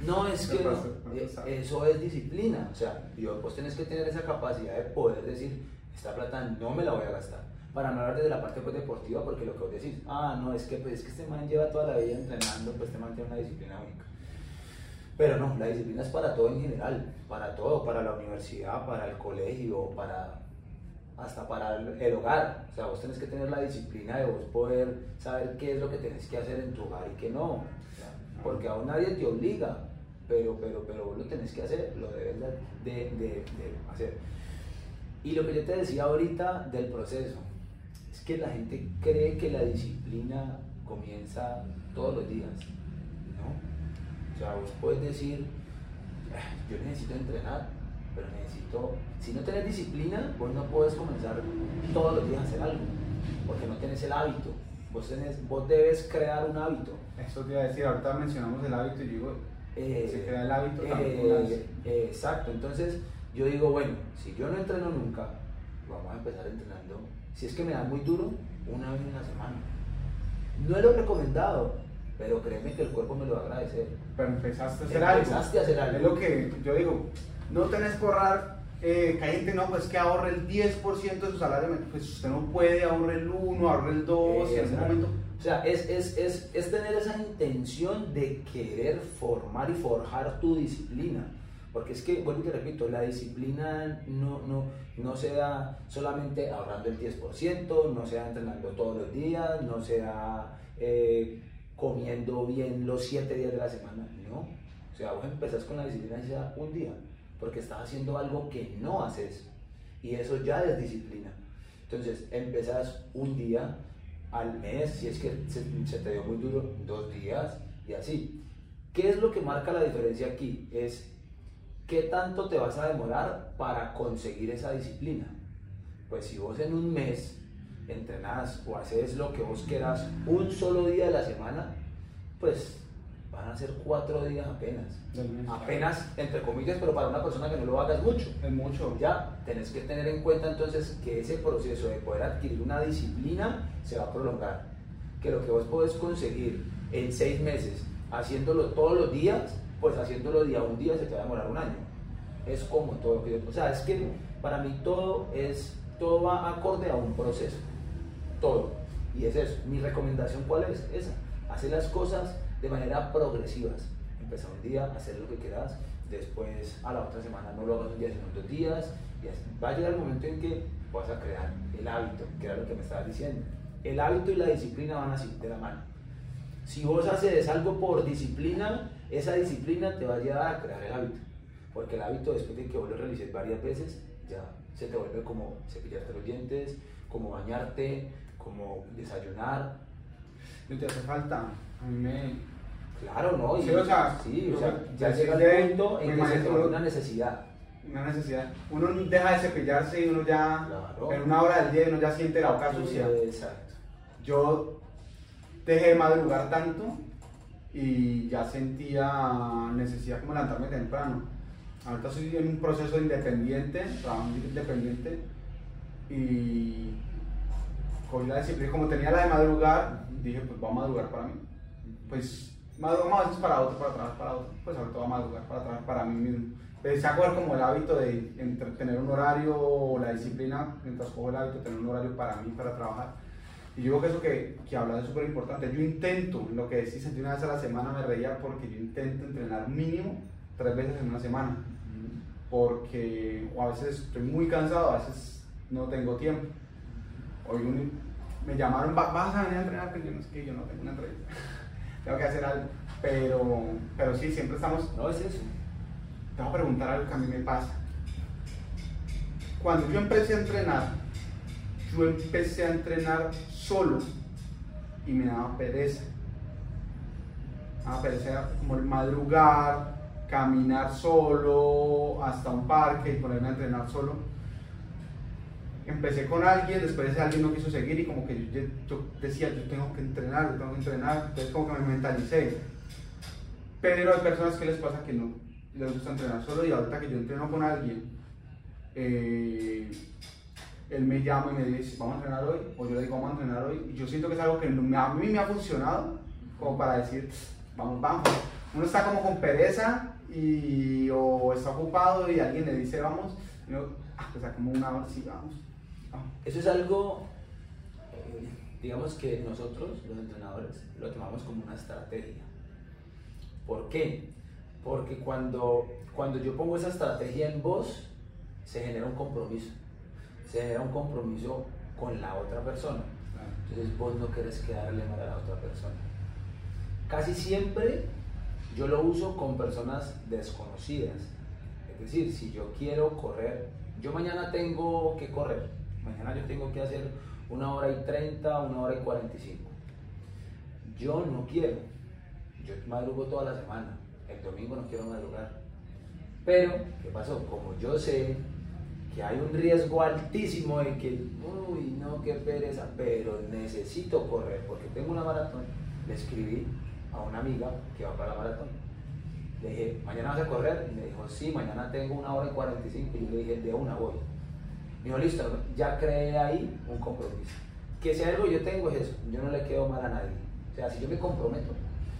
No, es que no, eh, eso es disciplina. O sea, vos tenés que tener esa capacidad de poder decir, esta plata no me la voy a gastar. Para no hablar desde la parte pues, deportiva, porque lo que vos decís, ah, no, es que, pues, es que este man lleva toda la vida entrenando, pues este man tiene una disciplina única. Pero no, la disciplina es para todo en general, para todo, para la universidad, para el colegio, para hasta para el, hogar. O sea, vos tenés que tener la disciplina de vos poder saber qué es lo que tenés que hacer en tu hogar y qué no. Porque aún nadie te obliga, pero, pero, pero vos lo tenés que hacer, lo debes de, de- de- hacer. Y lo que yo te decía ahorita del proceso, es que la gente cree que la disciplina comienza todos los días. O sea, vos puedes decir, "Ah, yo necesito entrenar, pero necesito, si no tenés disciplina, vos no puedes comenzar todos los días a hacer algo, porque no tenés el hábito. Vos, tenés, vos debes crear un hábito. Eso te iba a decir, ahorita mencionamos el hábito y digo, Eh, se crea el hábito eh, eh, exacto, entonces yo digo, bueno, si yo no entreno nunca, vamos a empezar entrenando. Si es que me da muy duro, una vez en la semana. No es lo recomendado, pero créeme que el cuerpo me lo va a agradecer. pero empezaste a hacer algo. Empezaste a hacer algo. Es lo que yo digo, no tenés que ahorrar, eh, que hay gente no, pues que ahorre el 10% de su salario, pues usted no puede ahorrar el 1, ahorrar el 2, y en ese momento, O sea, es, es, es, es tener esa intención de querer formar y forjar tu disciplina. Porque es que, vuelvo y te repito, la disciplina no, no, no se da solamente ahorrando el 10%, no se da entrenando todos los días, no se da eh, comiendo bien los 7 días de la semana, no. O sea, vos empezás con la disciplina un día, porque estás haciendo algo que no haces. Y eso ya es disciplina. Entonces, empezás un día al mes, si es que se, se te dio muy duro, dos días y así. ¿Qué es lo que marca la diferencia aquí? Es qué tanto te vas a demorar para conseguir esa disciplina. Pues si vos en un mes entrenás o haces lo que vos quieras un solo día de la semana, pues van a ser cuatro días apenas. Apenas, entre comillas, pero para una persona que no lo hagas mucho. es mucho. Ya, tenés que tener en cuenta entonces que ese proceso de poder adquirir una disciplina se va a prolongar. Que lo que vos podés conseguir en seis meses haciéndolo todos los días, pues haciéndolo día a un día se te va a demorar un año. Es como todo. que- O sea, es que para mí todo es, todo va acorde a un proceso. Todo. Y es eso. Mi recomendación, ¿cuál es? Esa. Hacer las cosas de manera progresivas. Empezar un día, hacer lo que quieras, después a la otra semana no lo hagas un día, sino dos días. Y así. Va a llegar el momento en que vas a crear el hábito, que era lo que me estabas diciendo. El hábito y la disciplina van así, de la mano. Si vos haces algo por disciplina, esa disciplina te va a llevar a crear el hábito. Porque el hábito, después de que vos lo realices varias veces, ya se te vuelve como cepillarte los dientes, como bañarte, como desayunar. No te hace falta. A mí me. Claro, ¿no? Y- Sí, o sea, sí, o yo- sea, ya llega el punto en que se una necesidad. Una necesidad. Uno deja de cepillarse y uno ya. Claro. En una hora del día uno ya siente la boca sucia. Exacto. Yo dejé de madrugar tanto y ya sentía necesidad como levantarme temprano. Ahorita estoy en un proceso independiente, trabajo independiente y cogí la disciplina. Como tenía la de madrugar, dije pues voy a madrugar para mí. Pues madrugamos a veces para otro, para trabajar para otro. Pues ahorita voy a madrugar para trabajar para mí mismo. Empecé a coger como el hábito de entre- tener un horario o la disciplina, mientras cojo el hábito, tener un horario para mí, para trabajar. Y yo creo que eso que, que hablas es súper importante. Yo intento, lo que decís, una vez a la semana me reía porque yo intento entrenar mínimo tres veces en una semana. Porque o a veces estoy muy cansado, a veces no tengo tiempo. Hoy un- me llamaron, "Va- vas a venir a entrenar, pero yo no es que yo no tengo una entrevista, tengo que hacer algo. Pero, pero sí, siempre estamos, No es eso. te voy a preguntar algo que a mí me pasa. Cuando yo empecé a entrenar, yo empecé a entrenar solo y me daba pereza. Me daba pereza como el madrugar, caminar solo hasta un parque y ponerme a entrenar solo. Empecé con alguien, después ese alguien no quiso seguir y como que yo, decía, yo tengo que entrenar, yo tengo que entrenar, entonces como que me mentalicé. Pero hay personas que les pasa que no les gusta entrenar solo y ahorita que yo entreno con alguien, eh, él me llama y me dice, vamos a entrenar hoy, o yo le digo, vamos a entrenar hoy, y yo siento que es algo que a mí me ha funcionado, como para decir, vamos, vamos. Uno está como con pereza y, o está ocupado y alguien le dice, vamos, y uno, ah, pues como una hora, sí, vamos. Vamos. Eso es algo, eh, digamos que nosotros, los entrenadores, lo tomamos como una estrategia. ¿Por qué? Porque cuando, cuando yo pongo esa estrategia en vos, se genera un compromiso. Se genera un compromiso con la otra persona. Entonces vos no querés quedarle mal a la otra persona. Casi siempre yo lo uso con personas desconocidas. Es decir, si yo quiero correr, yo mañana tengo que correr. Mañana yo tengo que hacer una hora y 30, una hora y 45. Yo no quiero. Yo madrugo toda la semana. El domingo no quiero madrugar. Pero, ¿qué pasó? Como yo sé que hay un riesgo altísimo de que, uy, no, qué pereza, pero necesito correr porque tengo una maratón, le escribí a una amiga que va para la maratón. Le dije, ¿mañana vas a correr? Y me dijo, sí, mañana tengo una hora y 45. Y yo le dije, de una voy. Dijo, listo, ya creé ahí un compromiso. Que si algo yo tengo es eso, yo no le quedo mal a nadie. O sea, si yo me comprometo.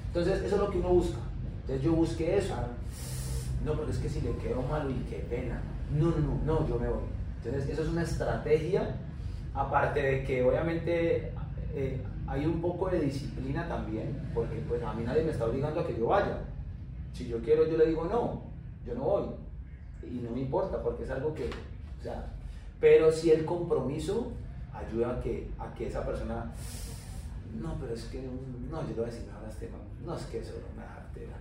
Entonces, eso es lo que uno busca. Entonces, yo busqué eso. No, porque es que si le quedo malo y qué pena. No, no, no, no, yo me voy. Entonces, eso es una estrategia, aparte de que obviamente eh, hay un poco de disciplina también, porque pues a mí nadie me está obligando a que yo vaya. Si yo quiero, yo le digo no, yo no voy. Y no me importa, porque es algo que, o sea, pero si el compromiso ayuda a que, a que esa persona, no, pero es que, no, yo le voy a decir mejor a este man, no, es que eso no me da jartera.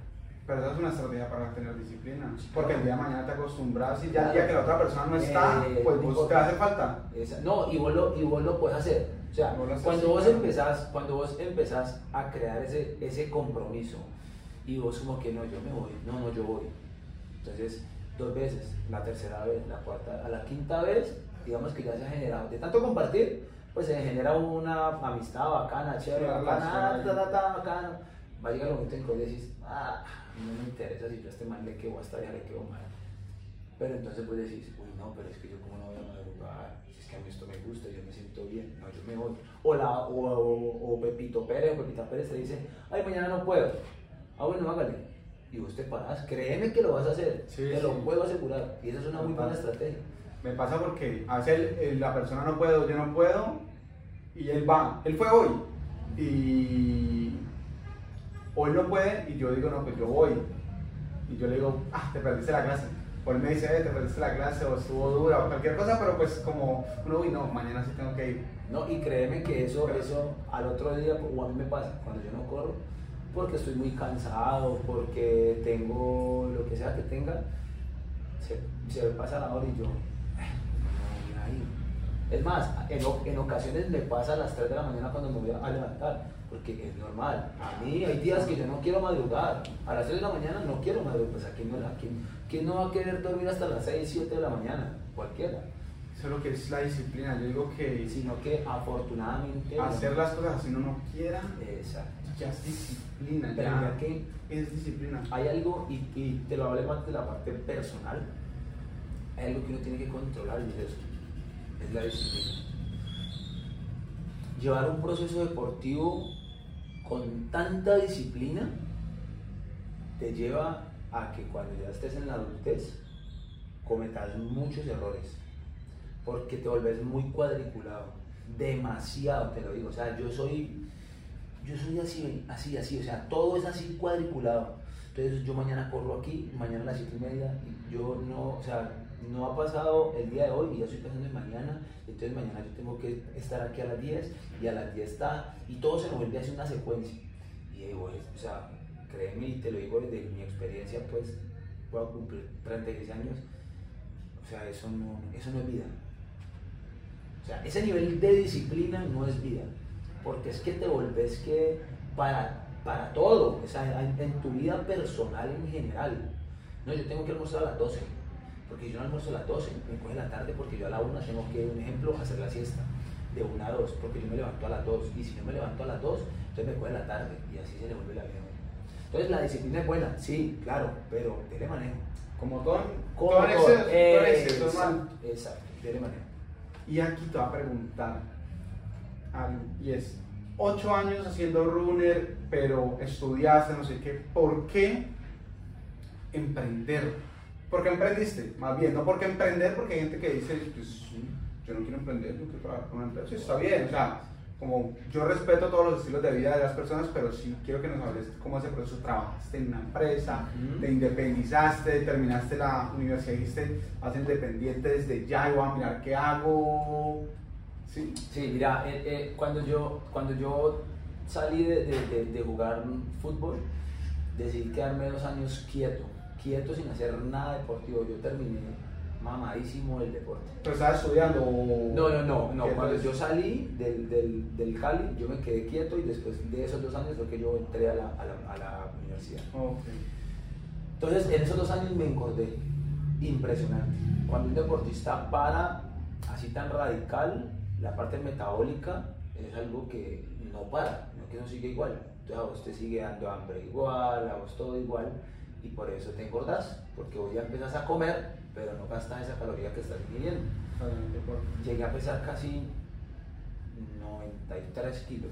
Pero esa es una estrategia para tener disciplina. Sí, Porque el día de mañana te acostumbras y ya el día que la otra persona no está, Eh, pues vos te hace falta. Esa- no, y vos, lo, y vos lo puedes hacer. O sea, Vos cuando sí, vos empezás, cuando vos empezás a crear ese, ese compromiso y vos como que no, yo me voy, no, no, yo voy. Entonces, dos veces, la tercera vez, la cuarta, a la quinta vez, digamos que ya se ha generado, de tanto compartir, pues se genera una amistad bacana, chévere, bacana, ta, ta, ta, bacana. Va a llegar el momento en que vos decís, ah, no me interesa si yo a este man le quedo, a esta vieja le quedo mal. Pero entonces vos decís, uy, no, pero es que yo como no voy a madrugar, si es que a mí esto me gusta, yo me siento bien, no, yo me voy. O, la, o, o- o Pepito Pérez o Pepita Pérez te dice, ay, mañana no puedo. Ah, bueno, hágale. Y vos te parás, créeme que lo vas a hacer, Sí, te sí. lo puedo asegurar. Y esa es una muy Total. estrategia. Me pasa porque a veces la persona no puede o yo no puedo y él va. Él fue hoy y hoy no puede y yo digo, no, pues yo voy. Y yo le digo, ah, te perdiste la clase. O él me dice, eh, te perdiste la clase o estuvo dura o cualquier cosa, pero pues como uno, uy, no, mañana sí tengo que ir. No, y créeme que eso, eso al otro día, o a mí me pasa, cuando yo no corro, porque estoy muy cansado, porque tengo lo que sea que tenga, se, se me pasa la hora y yo, "Ay, no voy a ir". Es más, en, en ocasiones me pasa a las 3 de la mañana cuando me voy a levantar, porque es normal. A mí hay días que yo no quiero madrugar. A las 3 de la mañana no quiero madrugar. Pues aquí no, aquí, ¿quién no va a querer dormir hasta las 6, 7 de la mañana? Cualquiera. Eso es lo que es la disciplina. Yo digo que Sino que afortunadamente... hacer las cosas así uno no quiera, Exacto. ya es disciplina. Pero ya que es disciplina. hay algo, y, y te lo hablé más de la parte personal, hay algo que uno tiene que controlar y es eso, es la disciplina. Llevar un proceso deportivo con tanta disciplina te lleva a que cuando ya estés en la adultez cometas muchos errores, porque te volvés muy cuadriculado, demasiado, te lo digo, o sea, yo soy yo soy así, así, así, o sea, todo es así cuadriculado. Entonces yo mañana corro aquí, mañana a las 7 y media, yo no, o sea, no ha pasado el día de hoy y ya estoy pensando en mañana, entonces mañana yo tengo que estar aquí a las 10 y a las 10 está, y todo se nos vuelve a hacer una secuencia. Y digo, o sea, créeme y te lo digo desde mi experiencia, pues a cumplir 36 años, o sea, eso no, eso no es vida. O sea, ese nivel de disciplina no es vida, porque es que te volvés que para, para todo, o sea, en, en tu vida personal en general. No, yo tengo que almorzar a las 12 porque yo no almuerzo a las 12, me coge la tarde porque yo a la 1 tengo que, un ejemplo, hacer la siesta de 1 a 2, porque yo me levanto a las 2, y si yo me levanto a las 2, entonces me coge la tarde, y así se le vuelve la vida. Entonces la disciplina es buena, sí, claro, pero dele manejo. Como todo, Como todo todo. exceso, Eh, exceso exacto, exacto, dele manejo. Y aquí te voy a preguntar algo, y es, ocho años haciendo runner, pero estudiaste, no sé qué, ¿por qué emprender? ¿Por qué emprendiste? Más bien, no porque emprender, porque hay gente que dice, pues, yo no quiero emprender, yo quiero trabajar con una empresa. Sí, está bien, o sea, como yo respeto todos los estilos de vida de las personas, pero sí quiero que nos hables cómo ese proceso trabajaste en una empresa, te independizaste, terminaste la universidad dijiste, haz independiente desde ya y voy a mirar qué hago. Sí, Sí, mira, eh, eh, cuando, yo, cuando yo salí de, de- de- de jugar fútbol, decidí quedarme dos años quieto, quieto sin hacer nada deportivo. Yo terminé mamadísimo del deporte. pero estabas estudiando. No, no, no, no. ¿qué Cuando yo salí del, del, del Cali, yo me quedé quieto y después de esos dos años fue que yo entré a la, a la, a la universidad. Ok. Entonces, en esos dos años me engordé. Impresionante. Cuando un deportista para así tan radical, la parte metabólica es algo que no para, no que no sigue igual. Entonces, a vos te sigue dando hambre igual, a vos todo igual, y por eso te engordas, porque hoy ya empiezas a comer, pero no gastas esa caloría que estás ingiriendo. Llegué a pesar casi 93 kilos.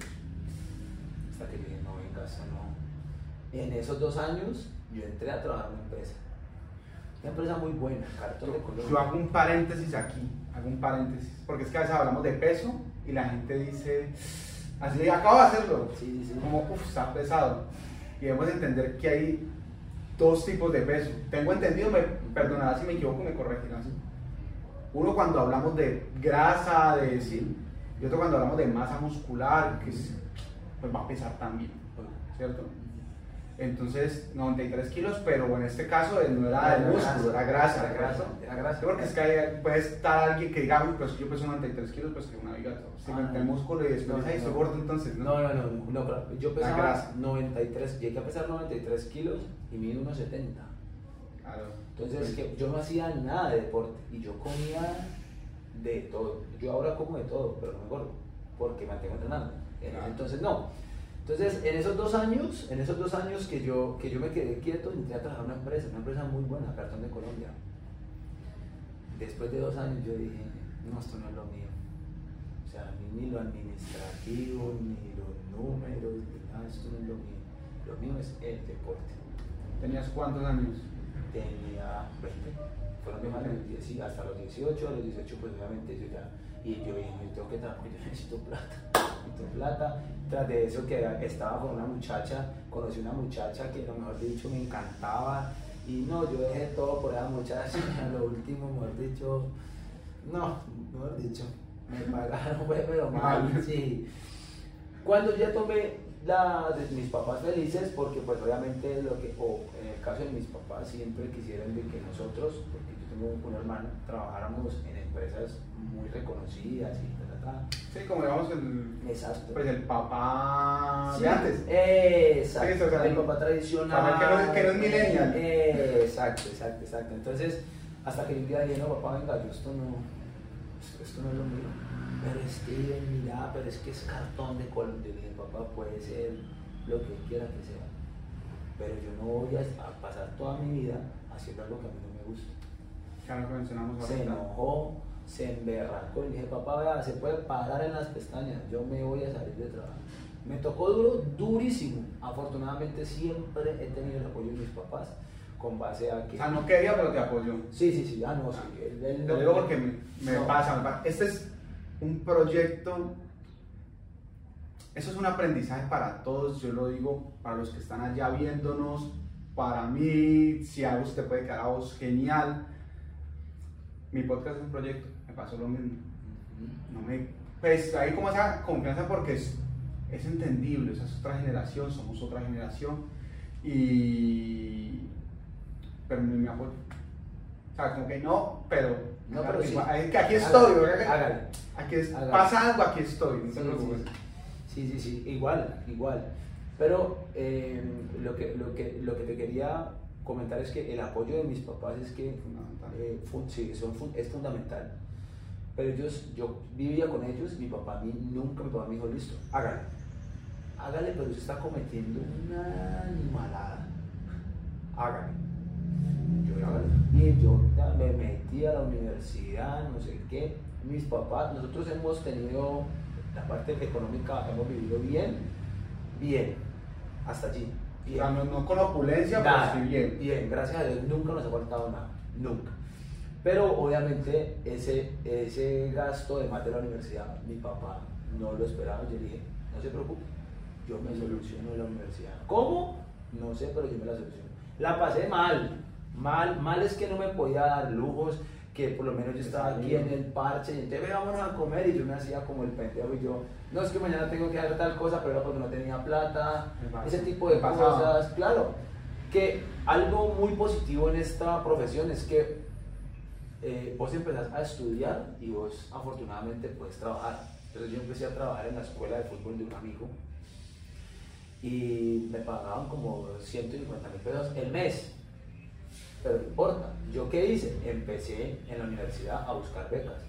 Hasta que dije, no, venga, eso no. En esos dos años, yo entré a trabajar en una empresa. Una empresa muy buena, cartón de Yo Colombia. hago un paréntesis aquí, hago un paréntesis, porque es que a veces hablamos de peso y la gente dice, así acabo de hacerlo, Sí, sí, sí. como, uff, está pesado. Y debemos entender que hay dos tipos de peso. Tengo entendido, me perdonarás si me equivoco, me corregirás. Uno cuando hablamos de grasa, de sí, y otro cuando hablamos de masa muscular, que es- pues va a pesar también, ¿cierto? Entonces, 93 kilos, pero en este caso no era de músculo, era grasa. era grasa, era grasa. Porque es que puede estar alguien que diga, "Uy, pues yo peso 93 kilos, pues que una viga, si me Ah, el músculo y después ay, soy gordo entonces, ¿no? No, no, no, no, claro. Yo pesaba grasa. 93, llegué a pesar 93 kilos y mido unos 70. Claro. Entonces, que yo no hacía nada de deporte y yo comía de todo. Yo ahora como de todo, pero no me gordo, porque mantengo entrenando. Entonces no. Entonces, en esos dos años, en esos dos años que yo, que yo me quedé quieto, entré a trabajar en una empresa, una empresa muy buena, Cartón de Colombia. Después de dos años yo dije, no, esto no es lo mío. O sea, ni, ni lo administrativo, ni los números, ni nada, esto no es lo mío. Lo mío es el deporte ¿Tenías cuántos años? tenía 20, fueron de 10, sí, hasta los 18, a los 18 pues obviamente yo ya, y yo dije, yo tengo que trabajar, yo necesito plata, necesito plata, tras de eso que estaba con una muchacha, conocí una muchacha que lo mejor dicho me encantaba, y no, yo dejé todo por esa muchacha, a lo último, mejor dicho, no, mejor dicho, me pagaron, fue, pero mal, sí. Cuando ya tomé la de mis papás felices, porque pues obviamente lo que, o en el caso de mis papás siempre quisieron de que nosotros, tengo una hermana, trabajáramos en empresas muy reconocidas y ta, ta, ta. Sí, como digamos el, Exacto. pues el papá Sí, de antes. Exacto. Sí, o sea, el papá tradicional. papá que no es- que no es millennial. Exacto, exacto, exacto. Entonces, hasta que un día dije, no, papá, venga, yo esto no, esto, no es lo mío. Pero es que, mira, pero es que es cartón de Colombia. Dije, papá, puede ser lo que quiera que sea. Pero yo no voy a pasar toda mi vida haciendo algo que a mí no me gusta. Claro mencionamos Se enojó, se emberracó y dije, papá, vea, se puede parar en las pestañas, yo me voy a salir de trabajo. Me tocó duro, durísimo. Afortunadamente siempre he tenido el apoyo de mis papás con base a O que... sea, no quería, pero te apoyó. Sí, sí, sí, ah, no, sí. él- él Te no- digo porque me, me no. pasa. Este es un proyecto, eso es un aprendizaje para todos, yo lo digo para los que están allá viéndonos para mí, si algo se te puede quedar a vos, genial. Mi podcast es un proyecto, me pasó lo mismo. No me, pues hay como esa confianza porque es, es entendible, esa es otra generación, somos otra generación y... Pero me, me apoyo. O sea, como que no, pero... No, pero sí. Aquí, aquí estoy, Hágale, hágale. Aquí es, Hágale. pasa algo, aquí estoy, no Sí, preocupes. Sí, sí, sí, igual, igual. Pero eh, lo, que, lo, que, lo que te quería comentar es que el apoyo de mis papás es que Fundamental. eh, sí, son es fundamental. Pero ellos, yo vivía con ellos, mi papá a mí nunca, mi papá me dijo, listo, hágale. Hágale, pero usted está cometiendo una animalada. Hágale. Yo hágale. Y yo me metí a la universidad, no sé qué. Mis papás, nosotros hemos tenido la parte económica, hemos vivido bien, bien, hasta allí. No, con opulencia, pero sí bien. Bien, gracias a Dios nunca nos ha faltado nada, nunca. Pero obviamente ese, ese gasto de más de la universidad, mi papá no lo esperaba. Yo dije, no se preocupe, yo me soluciono la universidad. ¿Cómo? No sé, pero yo me la soluciono. La pasé mal, mal, mal es que no me podía dar lujos, que por lo menos yo estaba aquí en el parche y entonces "Ve, vámonos a comer y yo me hacía como el pendejo y yo, no es que mañana tengo que hacer tal cosa, pero era porque no tenía plata, ese tipo de cosas, claro. Que algo muy positivo en esta profesión es que eh, vos empezás a estudiar y vos afortunadamente puedes trabajar. Entonces yo empecé a trabajar en la escuela de fútbol de un amigo y me pagaban como 150 mil pesos el mes. Pero no importa, ¿yo qué hice? Empecé en la universidad a buscar becas.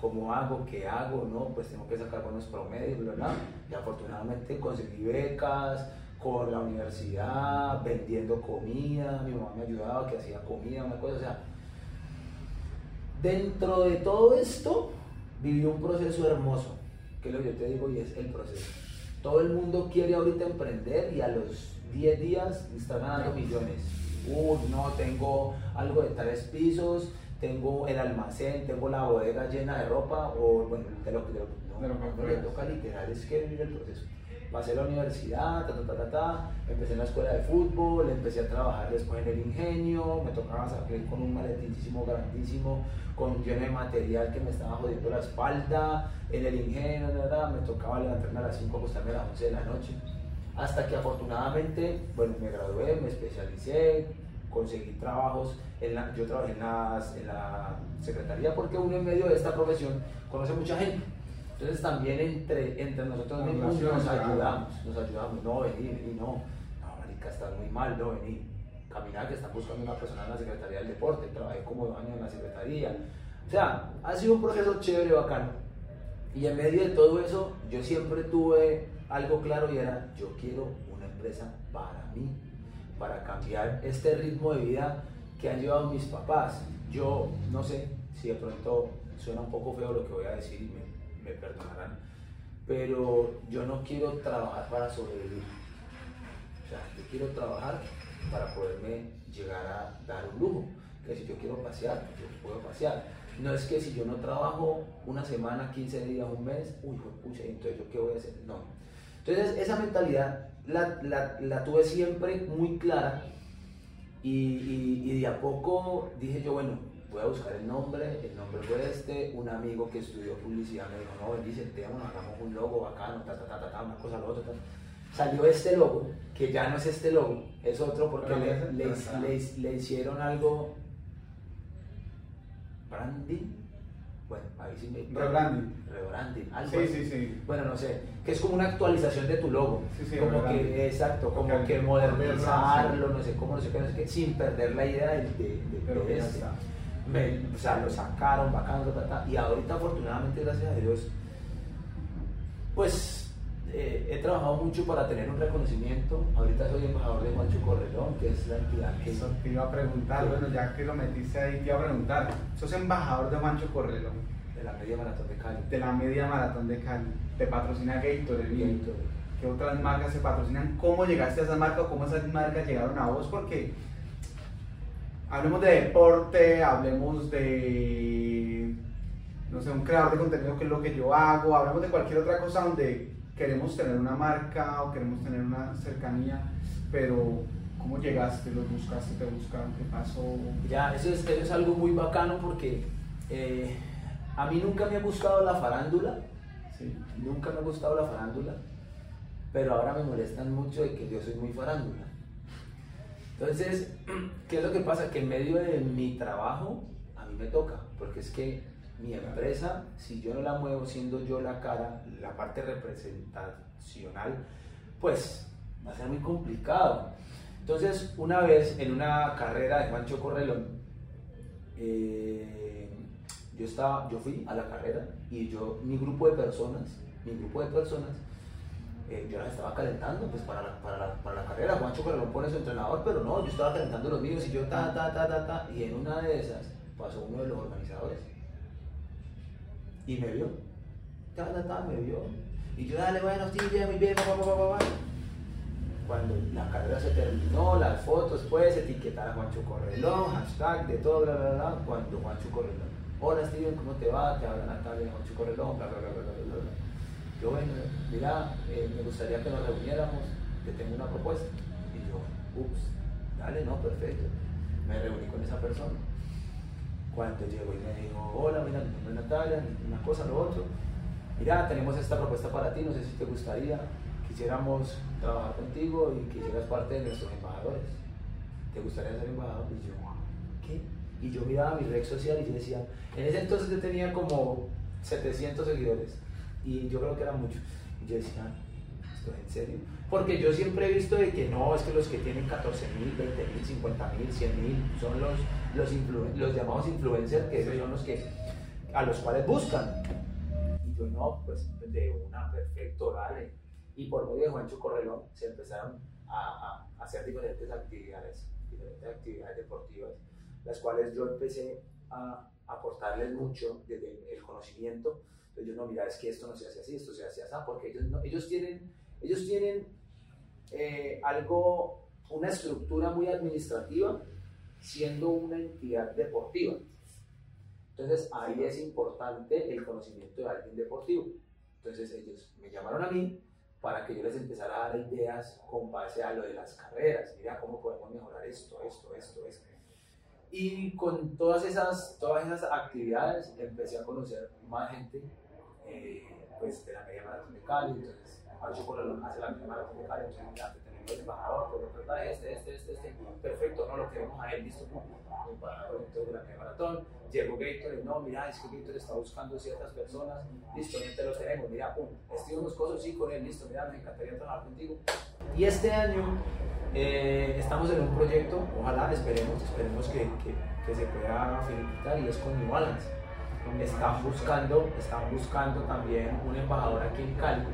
¿Cómo hago? ¿Qué hago? No, pues tengo que sacar buenos promedios, bla, bla. Y afortunadamente conseguí becas con la universidad, vendiendo comida. Mi mamá me ayudaba, que hacía comida, una cosa. O sea, dentro de todo esto, viví un proceso hermoso, que es lo que yo te digo y es el proceso. Todo el mundo quiere ahorita emprender y a los 10 días está ganando millones. Uy, no, tengo algo de tres pisos, tengo el almacén, tengo la bodega llena de ropa, o bueno, de lo, de lo- no, De lo que no, le toca literal, es que vivir el proceso. Pasé a la universidad, ta, ta, ta, ta, ta, empecé en la escuela de fútbol, empecé a trabajar después en el ingenio, me tocaba salir con un maletinísimo grandísimo, con lleno de material que me estaba jodiendo la espalda, en el ingenio, verdad, me tocaba levantarme a las 5, acostarme a las 11 de la noche, hasta que afortunadamente, bueno, me gradué, me especialicé, conseguí trabajos, en la- yo trabajé en, las- en la secretaría porque uno en medio de esta profesión conoce mucha gente. Entonces también entre, entre nosotros mismos nos ayudamos, nos ayudamos, no, vení, vení, no, no, marica, estás muy mal, no, vení, caminar que están buscando una persona en la Secretaría del Deporte, trabajé como dos años en la Secretaría, o sea, ha sido un proceso chévere, bacano, y en medio de todo eso, yo siempre tuve algo claro y era, yo quiero una empresa para mí, para cambiar este ritmo de vida que han llevado mis papás. Yo no sé si de pronto suena un poco feo lo que voy a decir y me, perdonarán, pero yo no quiero trabajar para sobrevivir. O sea, yo quiero trabajar para poderme llegar a dar un lujo. Que si yo quiero pasear, yo puedo pasear. No es que si yo no trabajo una semana, 15 días, un mes, uy, pues, pucha, entonces yo qué voy a hacer. No. Entonces esa mentalidad la, la, la tuve siempre muy clara y, y, y de a poco dije yo, bueno, voy a buscar el nombre, el nombre fue este, un amigo que estudió publicidad me dijo, no, ven, dice, nos hagamos un logo bacano, ta, ta, ta, ta, ta, una cosa, lo otro, ta. Salió este logo, que ya no es este logo, es otro porque le, le- le hicieron algo, branding, bueno, ahí sí me... Rebranding. Rebranding, algo Sí, así. sí, sí. Bueno, no sé, que es como una actualización de tu logo. Sí, sí, como que, exacto, como que modernizarlo, no sé cómo, no sé qué, no sé qué, sin perder la idea de, de, de- este. Me- o sea, lo sacaron, bacano, y ahorita afortunadamente, gracias a Dios, pues eh, he trabajado mucho para tener un reconocimiento. Ahorita soy embajador de Juancho Correlón, que es la entidad que... Eso te iba a preguntar, bueno, ya que lo metiste ahí, te iba a preguntar. Sos embajador de Mancho Correlo, de la media maratón de Cali. de la media maratón de Cali. Te patrocina Gatorade. bien. ¿Qué otras marcas se patrocinan? ¿Cómo llegaste a esas marcas o cómo esas marcas llegaron a vos? Porque hablemos de deporte, hablemos de, no sé, un creador de contenido que es lo que yo hago, hablemos de cualquier otra cosa donde queremos tener una marca o queremos tener una cercanía, pero ¿Cómo llegaste? ¿Los buscaste? ¿Te buscaron? ¿Qué pasó? Ya, eso es, eso es algo muy bacano porque eh, a mí nunca me ha gustado la farándula. Sí. Nunca me ha gustado la farándula. Pero ahora me molestan mucho de que yo soy muy farándula. Entonces, ¿qué es lo que pasa? Que en medio de mi trabajo a mí me toca. Porque es que mi empresa, si yo no la muevo siendo yo la cara, la parte representacional, pues va a ser muy complicado. Entonces, una vez en una carrera de Juancho Correlón, eh, yo, estaba, yo fui a la carrera y yo, mi grupo de personas, mi grupo de personas, eh, yo las estaba calentando pues, para, la, para, la, para la carrera. Juancho Correlón pone su entrenador, pero no, yo estaba calentando los míos y yo ta, ta, ta, ta, ta. Y en una de esas pasó uno de los organizadores y me vio. Ta, ta, ta, me vio. Y yo, dale, bueno, sí, bien, muy bien, va, va, va cuando la carrera se terminó, las fotos, pues, etiquetar a Juancho Correlón, hashtag, de todo, bla, bla, bla, cuando Juancho Correlón. Hola Steven, ¿cómo te va? Te habla Natalia, Juancho Correlón, bla, bla, bla, bla, bla, bla. Yo, bueno, mira, eh, me gustaría que nos reuniéramos, te tengo una propuesta. Y yo, ups, dale, no, perfecto. Me reuní con esa persona. Cuando llegó y me dijo, hola, mira, mi nombre es Natalia, una cosa, lo otro. Mira, tenemos esta propuesta para ti, no sé si te gustaría quisiéramos trabajar contigo y quisieras parte de nuestros embajadores. ¿Te gustaría ser embajador? Y yo, ¿qué? Y yo miraba mi red social y yo decía, en ese entonces yo tenía como 700 seguidores y yo creo que era mucho. Y yo decía, ¿esto es en serio? Porque yo siempre he visto de que no, es que los que tienen 14 mil, 20 mil, 50 mil, 100 mil son los, los, los llamados influencers, que esos son los que a los cuales buscan. Y yo no, pues de una, perfecto, dale y por medio de Juancho Correlón se empezaron a, a, hacer diferentes actividades, diferentes actividades deportivas, las cuales yo empecé a aportarles mucho desde el conocimiento. Entonces yo no, mira, es que esto no se hace así, esto se hace así, porque ellos, no, ellos tienen, ellos tienen eh, algo, una estructura muy administrativa siendo una entidad deportiva. Entonces ahí es importante el conocimiento de alguien deportivo. Entonces ellos me llamaron a mí para que yo les empezara a dar ideas con base a lo de las carreras. Mira cómo podemos mejorar esto, esto, esto, esto. Y con todas esas, todas esas actividades empecé a conocer más gente eh, pues, de la media maratón de Cali. Entonces, Pancho Corralón hace la media maratón de Cali. Entonces, el embajador, por lo trata este, este, este, este. Perfecto, no lo queremos a él, listo, embajador de la media maratón. Llegó Gatorade, no, mira, es que Gatorade está buscando ciertas personas, listo, ya te los tenemos, mira, pum, unos cosas, sí, con él, listo, mira, me encantaría trabajar contigo. Y este año eh, estamos en un proyecto, ojalá, esperemos, esperemos que, que, que se pueda felicitar y es con New Balance. Están buscando, están buscando también un embajador aquí en Cali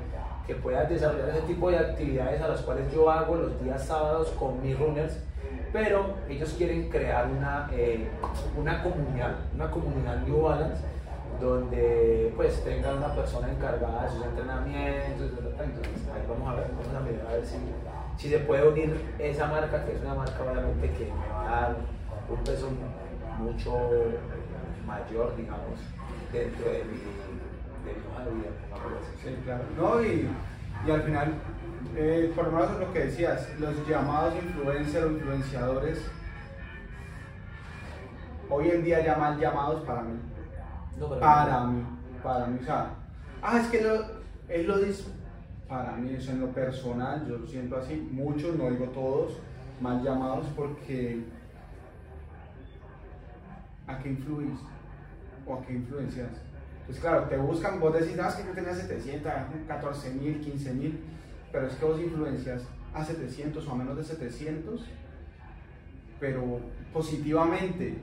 que pueda desarrollar ese tipo de actividades a las cuales yo hago los días sábados con mis runners pero ellos quieren crear una, eh, una comunidad, una comunidad New Balance, donde pues tengan una persona encargada de sus entrenamientos, entonces ahí vamos a ver, vamos a mirar a ver si, si se puede unir esa marca, que es una marca obviamente que me va a dar un peso mucho mayor, digamos, dentro de mi, de hoja de vida. Sí, claro. No, y, y al final eh, por lo menos lo que decías, los llamados influencers o influenciadores, hoy en día ya mal llamados para mí. para, mí. para mí, o sea, ah, es que lo, él lo dice, para mí, eso en lo personal, yo lo siento así, muchos, no digo todos, mal llamados porque ¿a qué influís? ¿O a qué influencias? Pues claro, te buscan, vos decís, ah, es que yo tenía 700, 14 mil, 15 mil, pero es que vos influencias a 700 o a menos de 700, pero positivamente.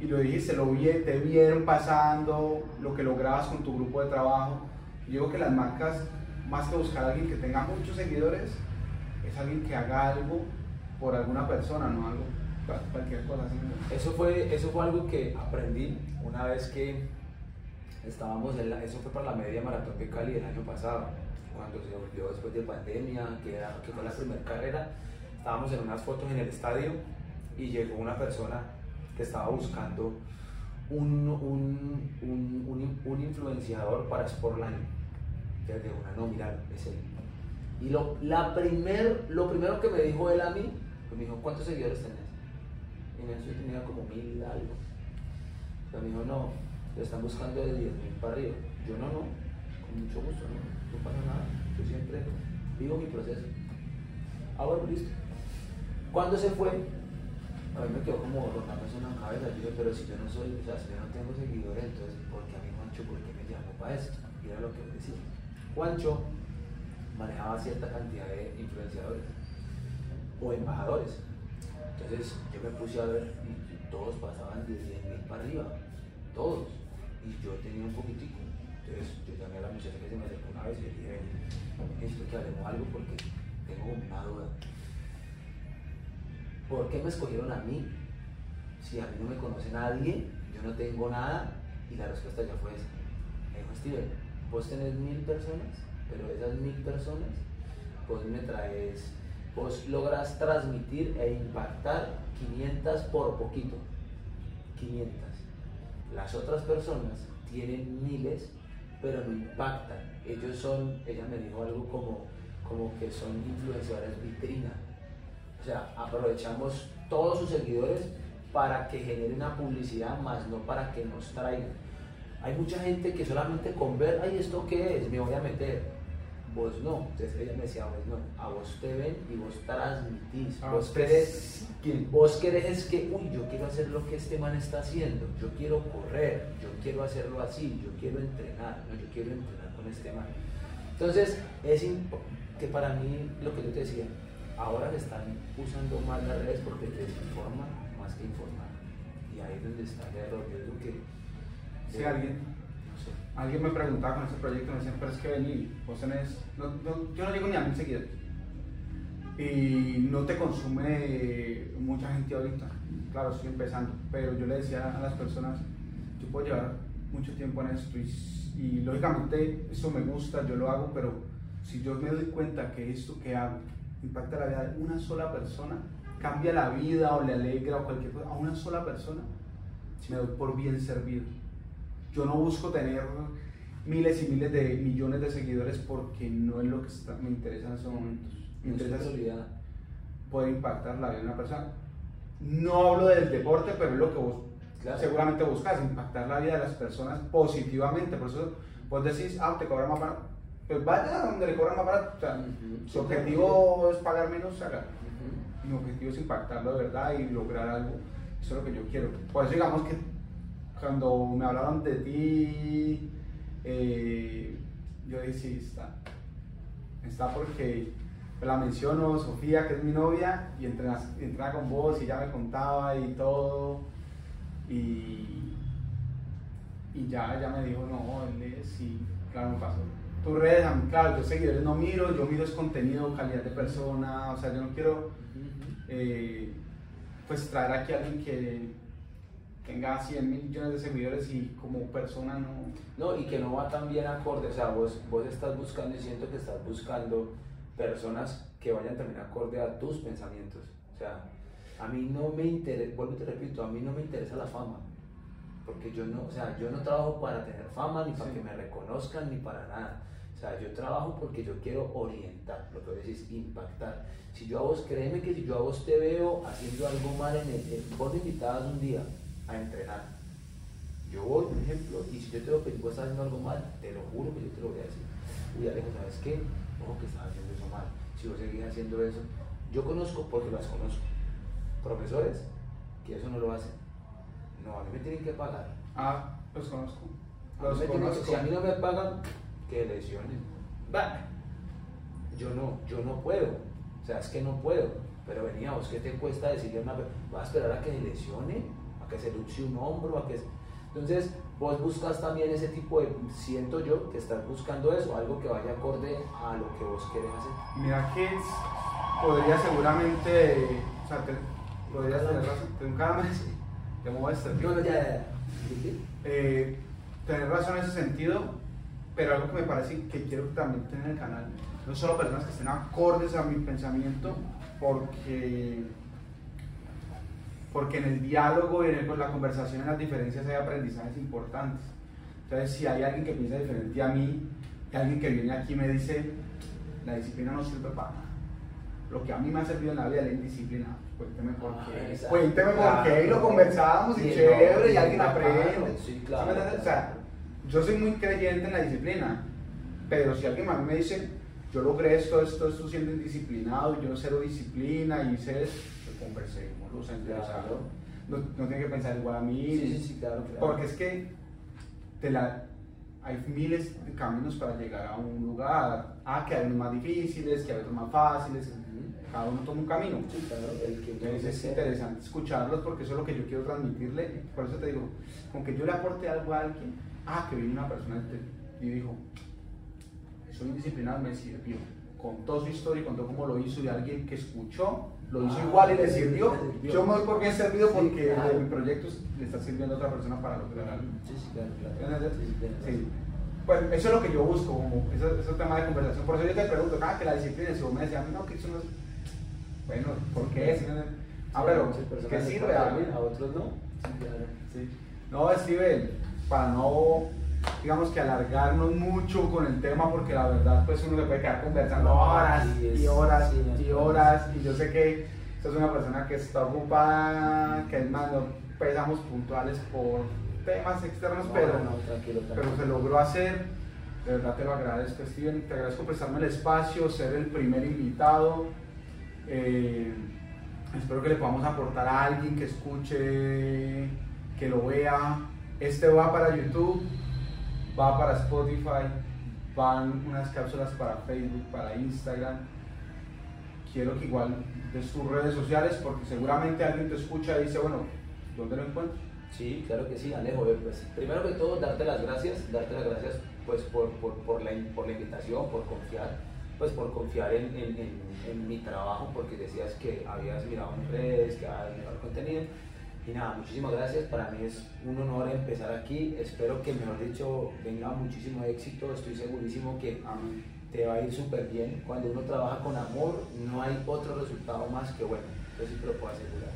Y lo dijiste, lo vi, te vieron pasando, lo que lograbas con tu grupo de trabajo. Yo digo que las marcas, más que buscar a alguien que tenga muchos seguidores, es alguien que haga algo por alguna persona, no algo cualquier cosa. Eso fue, eso fue algo que aprendí una vez que estábamos en la, eso fue para la media maratón de Cali el año pasado cuando se volvió después de pandemia, que, era, que fue la primera carrera, estábamos en unas fotos en el estadio y llegó una persona que estaba buscando un, un, un, un influenciador para Sportline. Entonces dijo, una, no, mira, es él. Y lo, la primer, lo primero que me dijo él a mí Pues me dijo, ¿cuántos seguidores tenés? Y en eso yo tenía como mil algo. Pero me dijo, no, están buscando de 10 mil para arriba. Yo no, no, con mucho gusto, no, no pasa nada. Yo siempre vivo mi proceso. Ah, bueno, listo. ¿Cuándo se fue? A mí me quedó como persona en la cabeza. Yo dije, pero si yo no soy, o sea, si yo no tengo seguidores, entonces, ¿por qué a mí Juancho, por qué me llamó para esto? Y era lo que él decía. Juancho manejaba cierta cantidad de influenciadores o embajadores. Entonces yo me puse a ver y todos pasaban de 10 mil para arriba, todos. Y yo tenía un poquitico. Entonces yo llamé a la muchacha que se me acercó una vez y le dije, esto que haremos algo porque tengo una duda. ¿Por qué me escogieron a mí? Si a mí no me conoce nadie, yo no tengo nada, y la respuesta ya fue esa. Me dijo, Steven, vos tenés mil personas, pero esas mil personas, vos me traes, vos logras transmitir e impactar 500 por poquito. 500. Las otras personas tienen miles, pero no impactan. Ellos son, ella me dijo algo como, como que son influenciadores vitrina. O sea, aprovechamos todos sus seguidores para que genere una publicidad, más no para que nos traigan. Hay mucha gente que solamente con ver, ay, ¿esto qué es? Me voy a meter. Vos no. Entonces ella me decía, vos no, a vos te ven y vos transmitís. Ah, vos, querés, vos querés que, uy, yo quiero hacer lo que este man está haciendo. Yo quiero correr, yo quiero hacerlo así, yo quiero entrenar, no, yo quiero entrenar con este man. Entonces, es que para mí, lo que yo te decía, ahora le están usando más las redes porque te desinforman más que informar. Y ahí es donde está el error. Yo digo que. Si alguien. Alguien me preguntaba con ese proyecto, me decían, pero es que vení, vos tenés, no, no- yo no llego ni a mil seguidores. Y no te consume mucha gente ahorita. Claro, estoy empezando, pero yo le decía a las personas, yo puedo llevar mucho tiempo en esto y, y lógicamente eso me gusta, yo lo hago, pero si yo me doy cuenta que esto que hago impacta la vida de una sola persona, cambia la vida o le alegra o cualquier cosa a una sola persona, me doy por bien servido. Yo no busco tener miles y miles de millones de seguidores porque no es lo que está- me interesa en estos momentos. Me No es interesa poder impactar la vida de una persona. No hablo del deporte, pero es lo que vos Claro. seguramente buscas, impactar la vida de las personas positivamente. Por eso vos decís, ah, te cobran más barato. Pues vaya a donde le cobran más barato. O sea, Ujú. su objetivo es pagar menos, haga. Ujú. Mi objetivo es impactarlo de verdad y lograr algo. Eso es lo que yo quiero. Por eso digamos que cuando me hablaron de ti, eh, yo dije, sí, está. Está porque la menciono, Sofía, que es mi novia, y entrena con vos y ya me contaba y todo. Y, y ya, ya me dijo, no, él es, sí, claro, me pasó. Tus redes, claro, yo seguidores no miro, yo miro es contenido, calidad de persona, o sea, yo no quiero eh, pues traer aquí a alguien que tenga 100 mil millones de seguidores y como persona no... No, y que no va tan bien acorde, o sea, vos, vos estás buscando y siento que estás buscando personas que vayan también acorde a tus pensamientos. O sea, a mí no me interesa, vuelvo y te repito, a mí no me interesa la fama. Porque yo no, o sea, yo no trabajo para tener fama, ni para Sí. que me reconozcan, ni para nada. O sea, yo trabajo porque yo quiero orientar, lo que vos decís, impactar. Si yo a vos, créeme que si yo a vos te veo haciendo algo mal en el, en- vos me invitabas un día a entrenar. Yo voy, por ejemplo, y si yo te veo que vos estás haciendo algo mal, te lo juro que yo te lo voy a decir. Uy, Alejo, ¿sabes qué? Ojo que estás haciendo eso mal. Si vos seguís haciendo eso, yo conozco porque las conozco. Profesores que eso no lo hacen. No, a mí me tienen que pagar. Ah, los conozco. Los que- conozco. si a mí no me pagan, que lesionen. Bah, Yo no, yo no puedo. O sea, es que no puedo. Pero venía, vos, ¿qué te cuesta decirle a una persona? ¿Vas a esperar a que se lesione? ¿A que se luxe un hombro? ¿A que se-?" Entonces, vos buscas también ese tipo de, siento yo, que estás buscando eso, algo que vaya acorde a lo que vos querés hacer. Mira que podría seguramente, o sea, te, podrías tener razón, tengo cada mes, te. No, no, ya, ya, ya. ¿Sí? Eh, tener razón en ese sentido, pero algo que me parece que quiero también tener en el canal, no solo personas que estén acordes a mi pensamiento, porque, porque en el diálogo y en el- la conversación, en las diferencias hay aprendizajes importantes. Entonces, si hay alguien que piensa diferente a mí, y alguien que viene aquí y me dice, la disciplina no sirve para nada. lo que a mí me ha servido en la vida es la indisciplina. Cuénteme por Ah, qué. exacto. Cuénteme por Claro. qué. Y lo conversábamos y Sí, chévere no, y alguien aprende. Sí, ¿Sí claro, me entiendes? O sea, yo soy muy creyente en la disciplina. Pero si alguien a mí me dice, yo logré esto, esto, esto siendo indisciplinado, y yo cero disciplina y sé esto, pues conversemos, sea, Claro. no, no tiene que pensar igual a mí. Sí, sí, sí, claro, claro. Porque es que te la, hay miles de caminos para llegar a un lugar. Ah, que hay unos más difíciles, que hay otros más fáciles. Cada uno toma un camino. Sí, claro, el que Entonces es desea. interesante escucharlos porque eso es lo que yo quiero transmitirle. Por eso te digo, con que yo le aporte algo a alguien, ah, que vino una persona y dijo, soy indisciplinado, me sirvió. Contó su historia contó cómo lo hizo y alguien que escuchó, lo hizo igual y le sirvió. Yo me doy por bien servido porque de mi proyecto le está sirviendo a otra persona para lograr algo. Sí. Pues eso es lo que yo busco, como ese, ese tema de conversación. Por eso yo te pregunto, ah, que la disciplina, si vos me decías, no, que eso no es. Bueno, ¿por qué? Ah, Muchas personas ¿qué sirve? A otros no. Sí, claro. Sí. No, Steven, para no, digamos que alargarnos mucho con el tema, porque la verdad, pues uno se puede quedar conversando horas es- y horas sí, y no, horas, y yo sé que sos una persona que está ocupada, que es más, no pesamos puntuales por temas externos, No, pero, no, tranquilo, pero se logró hacer. De verdad te lo agradezco, Steven. Te agradezco prestarme el espacio, ser el primer invitado. Eh, espero que le podamos aportar a alguien que escuche, que lo vea. Este va para YouTube, va para Spotify, van unas cápsulas para Facebook, para Instagram. Quiero que igual de tus redes sociales, porque seguramente alguien te escucha y dice, bueno, ¿dónde lo encuentro? Sí, claro que sí, Alejo. eh, Pues, primero que todo, darte las gracias, darte las gracias pues, por, por, por, la, por la invitación, por confiar, pues por confiar en, en, en, en mi trabajo, porque decías que habías mirado en redes, que habías mirado el contenido. Y nada, muchísimas gracias. Para mí es un honor empezar aquí. Espero que, mejor dicho, venga muchísimo éxito. Estoy segurísimo que Amén. te va a ir súper bien. Cuando uno trabaja con amor, no hay otro resultado más que bueno. Yo sí te lo puedo asegurar.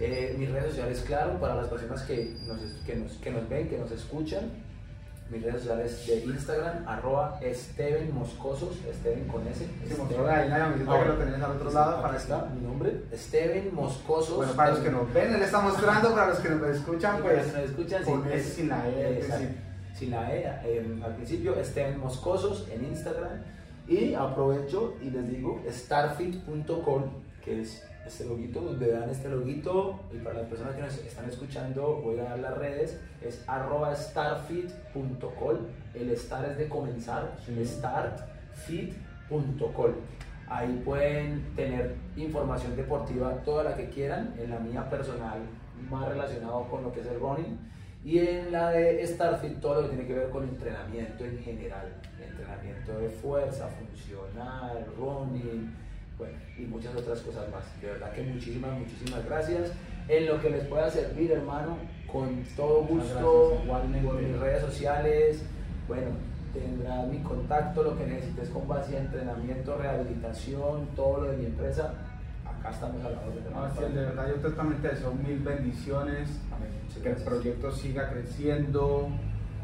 Eh, mis redes sociales, claro, para las personas que nos, que, nos, que nos ven, que nos escuchan. Mis redes sociales de Instagram, arroba Esteven Moscosos, Esteven con S. Sí, Esteven. mostró ahí la camiseta que lo tenés al otro Aquí lado está, para aquí está mi nombre, Steven Moscosos. Bueno, para los que nos ven, él está mostrando, para los que nos escuchan, para pues los que nos escuchan, con S sin la E, es Exacto. decir, sin la E eh, al principio, Esteban Moscosos en Instagram. Y aprovecho y les digo starfit.com, que es este loguito, donde vean este loguito. Y para las personas que nos están escuchando, voy a dar las redes, es arroba. El star es de comenzar, Sí. startfit.com. Ahí pueden tener información deportiva, toda la que quieran, en la mía personal, más relacionado con lo que es el running, y en la de Starfit, todo lo que tiene que ver con entrenamiento en general, entrenamiento de fuerza, funcional, running, bueno, y muchas otras cosas más. De verdad que muchísimas, muchísimas gracias. En lo que les pueda servir, hermano, con todo gusto, por mis redes sociales, bueno, tendrás mi contacto, lo que necesites con base a entrenamiento, rehabilitación, todo lo de mi empresa, acá estamos a la orden. no, sí, de verdad yo totalmente deseo mil bendiciones, Amén. Que el gracias. proyecto siga creciendo,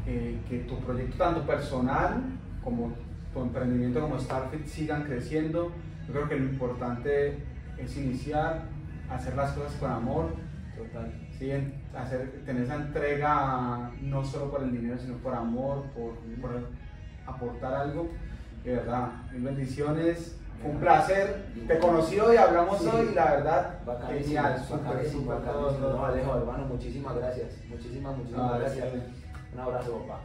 eh, que tu proyecto tanto personal como tu emprendimiento como Starfit sigan creciendo. Yo creo que lo importante es iniciar, hacer las cosas con amor, Total. ¿sí? Hacer, tener esa entrega no solo por el dinero, sino por amor, por, por aportar algo. De verdad, mil bendiciones. Fue un placer. Te conocí hoy, hablamos Sí. hoy y la verdad, Bacanísimo, genial, bacanísimo, bacanísimo. No, Alejo, hermano, muchísimas gracias. Muchísimas, muchísimas No, gracias. sí. Un abrazo, papá.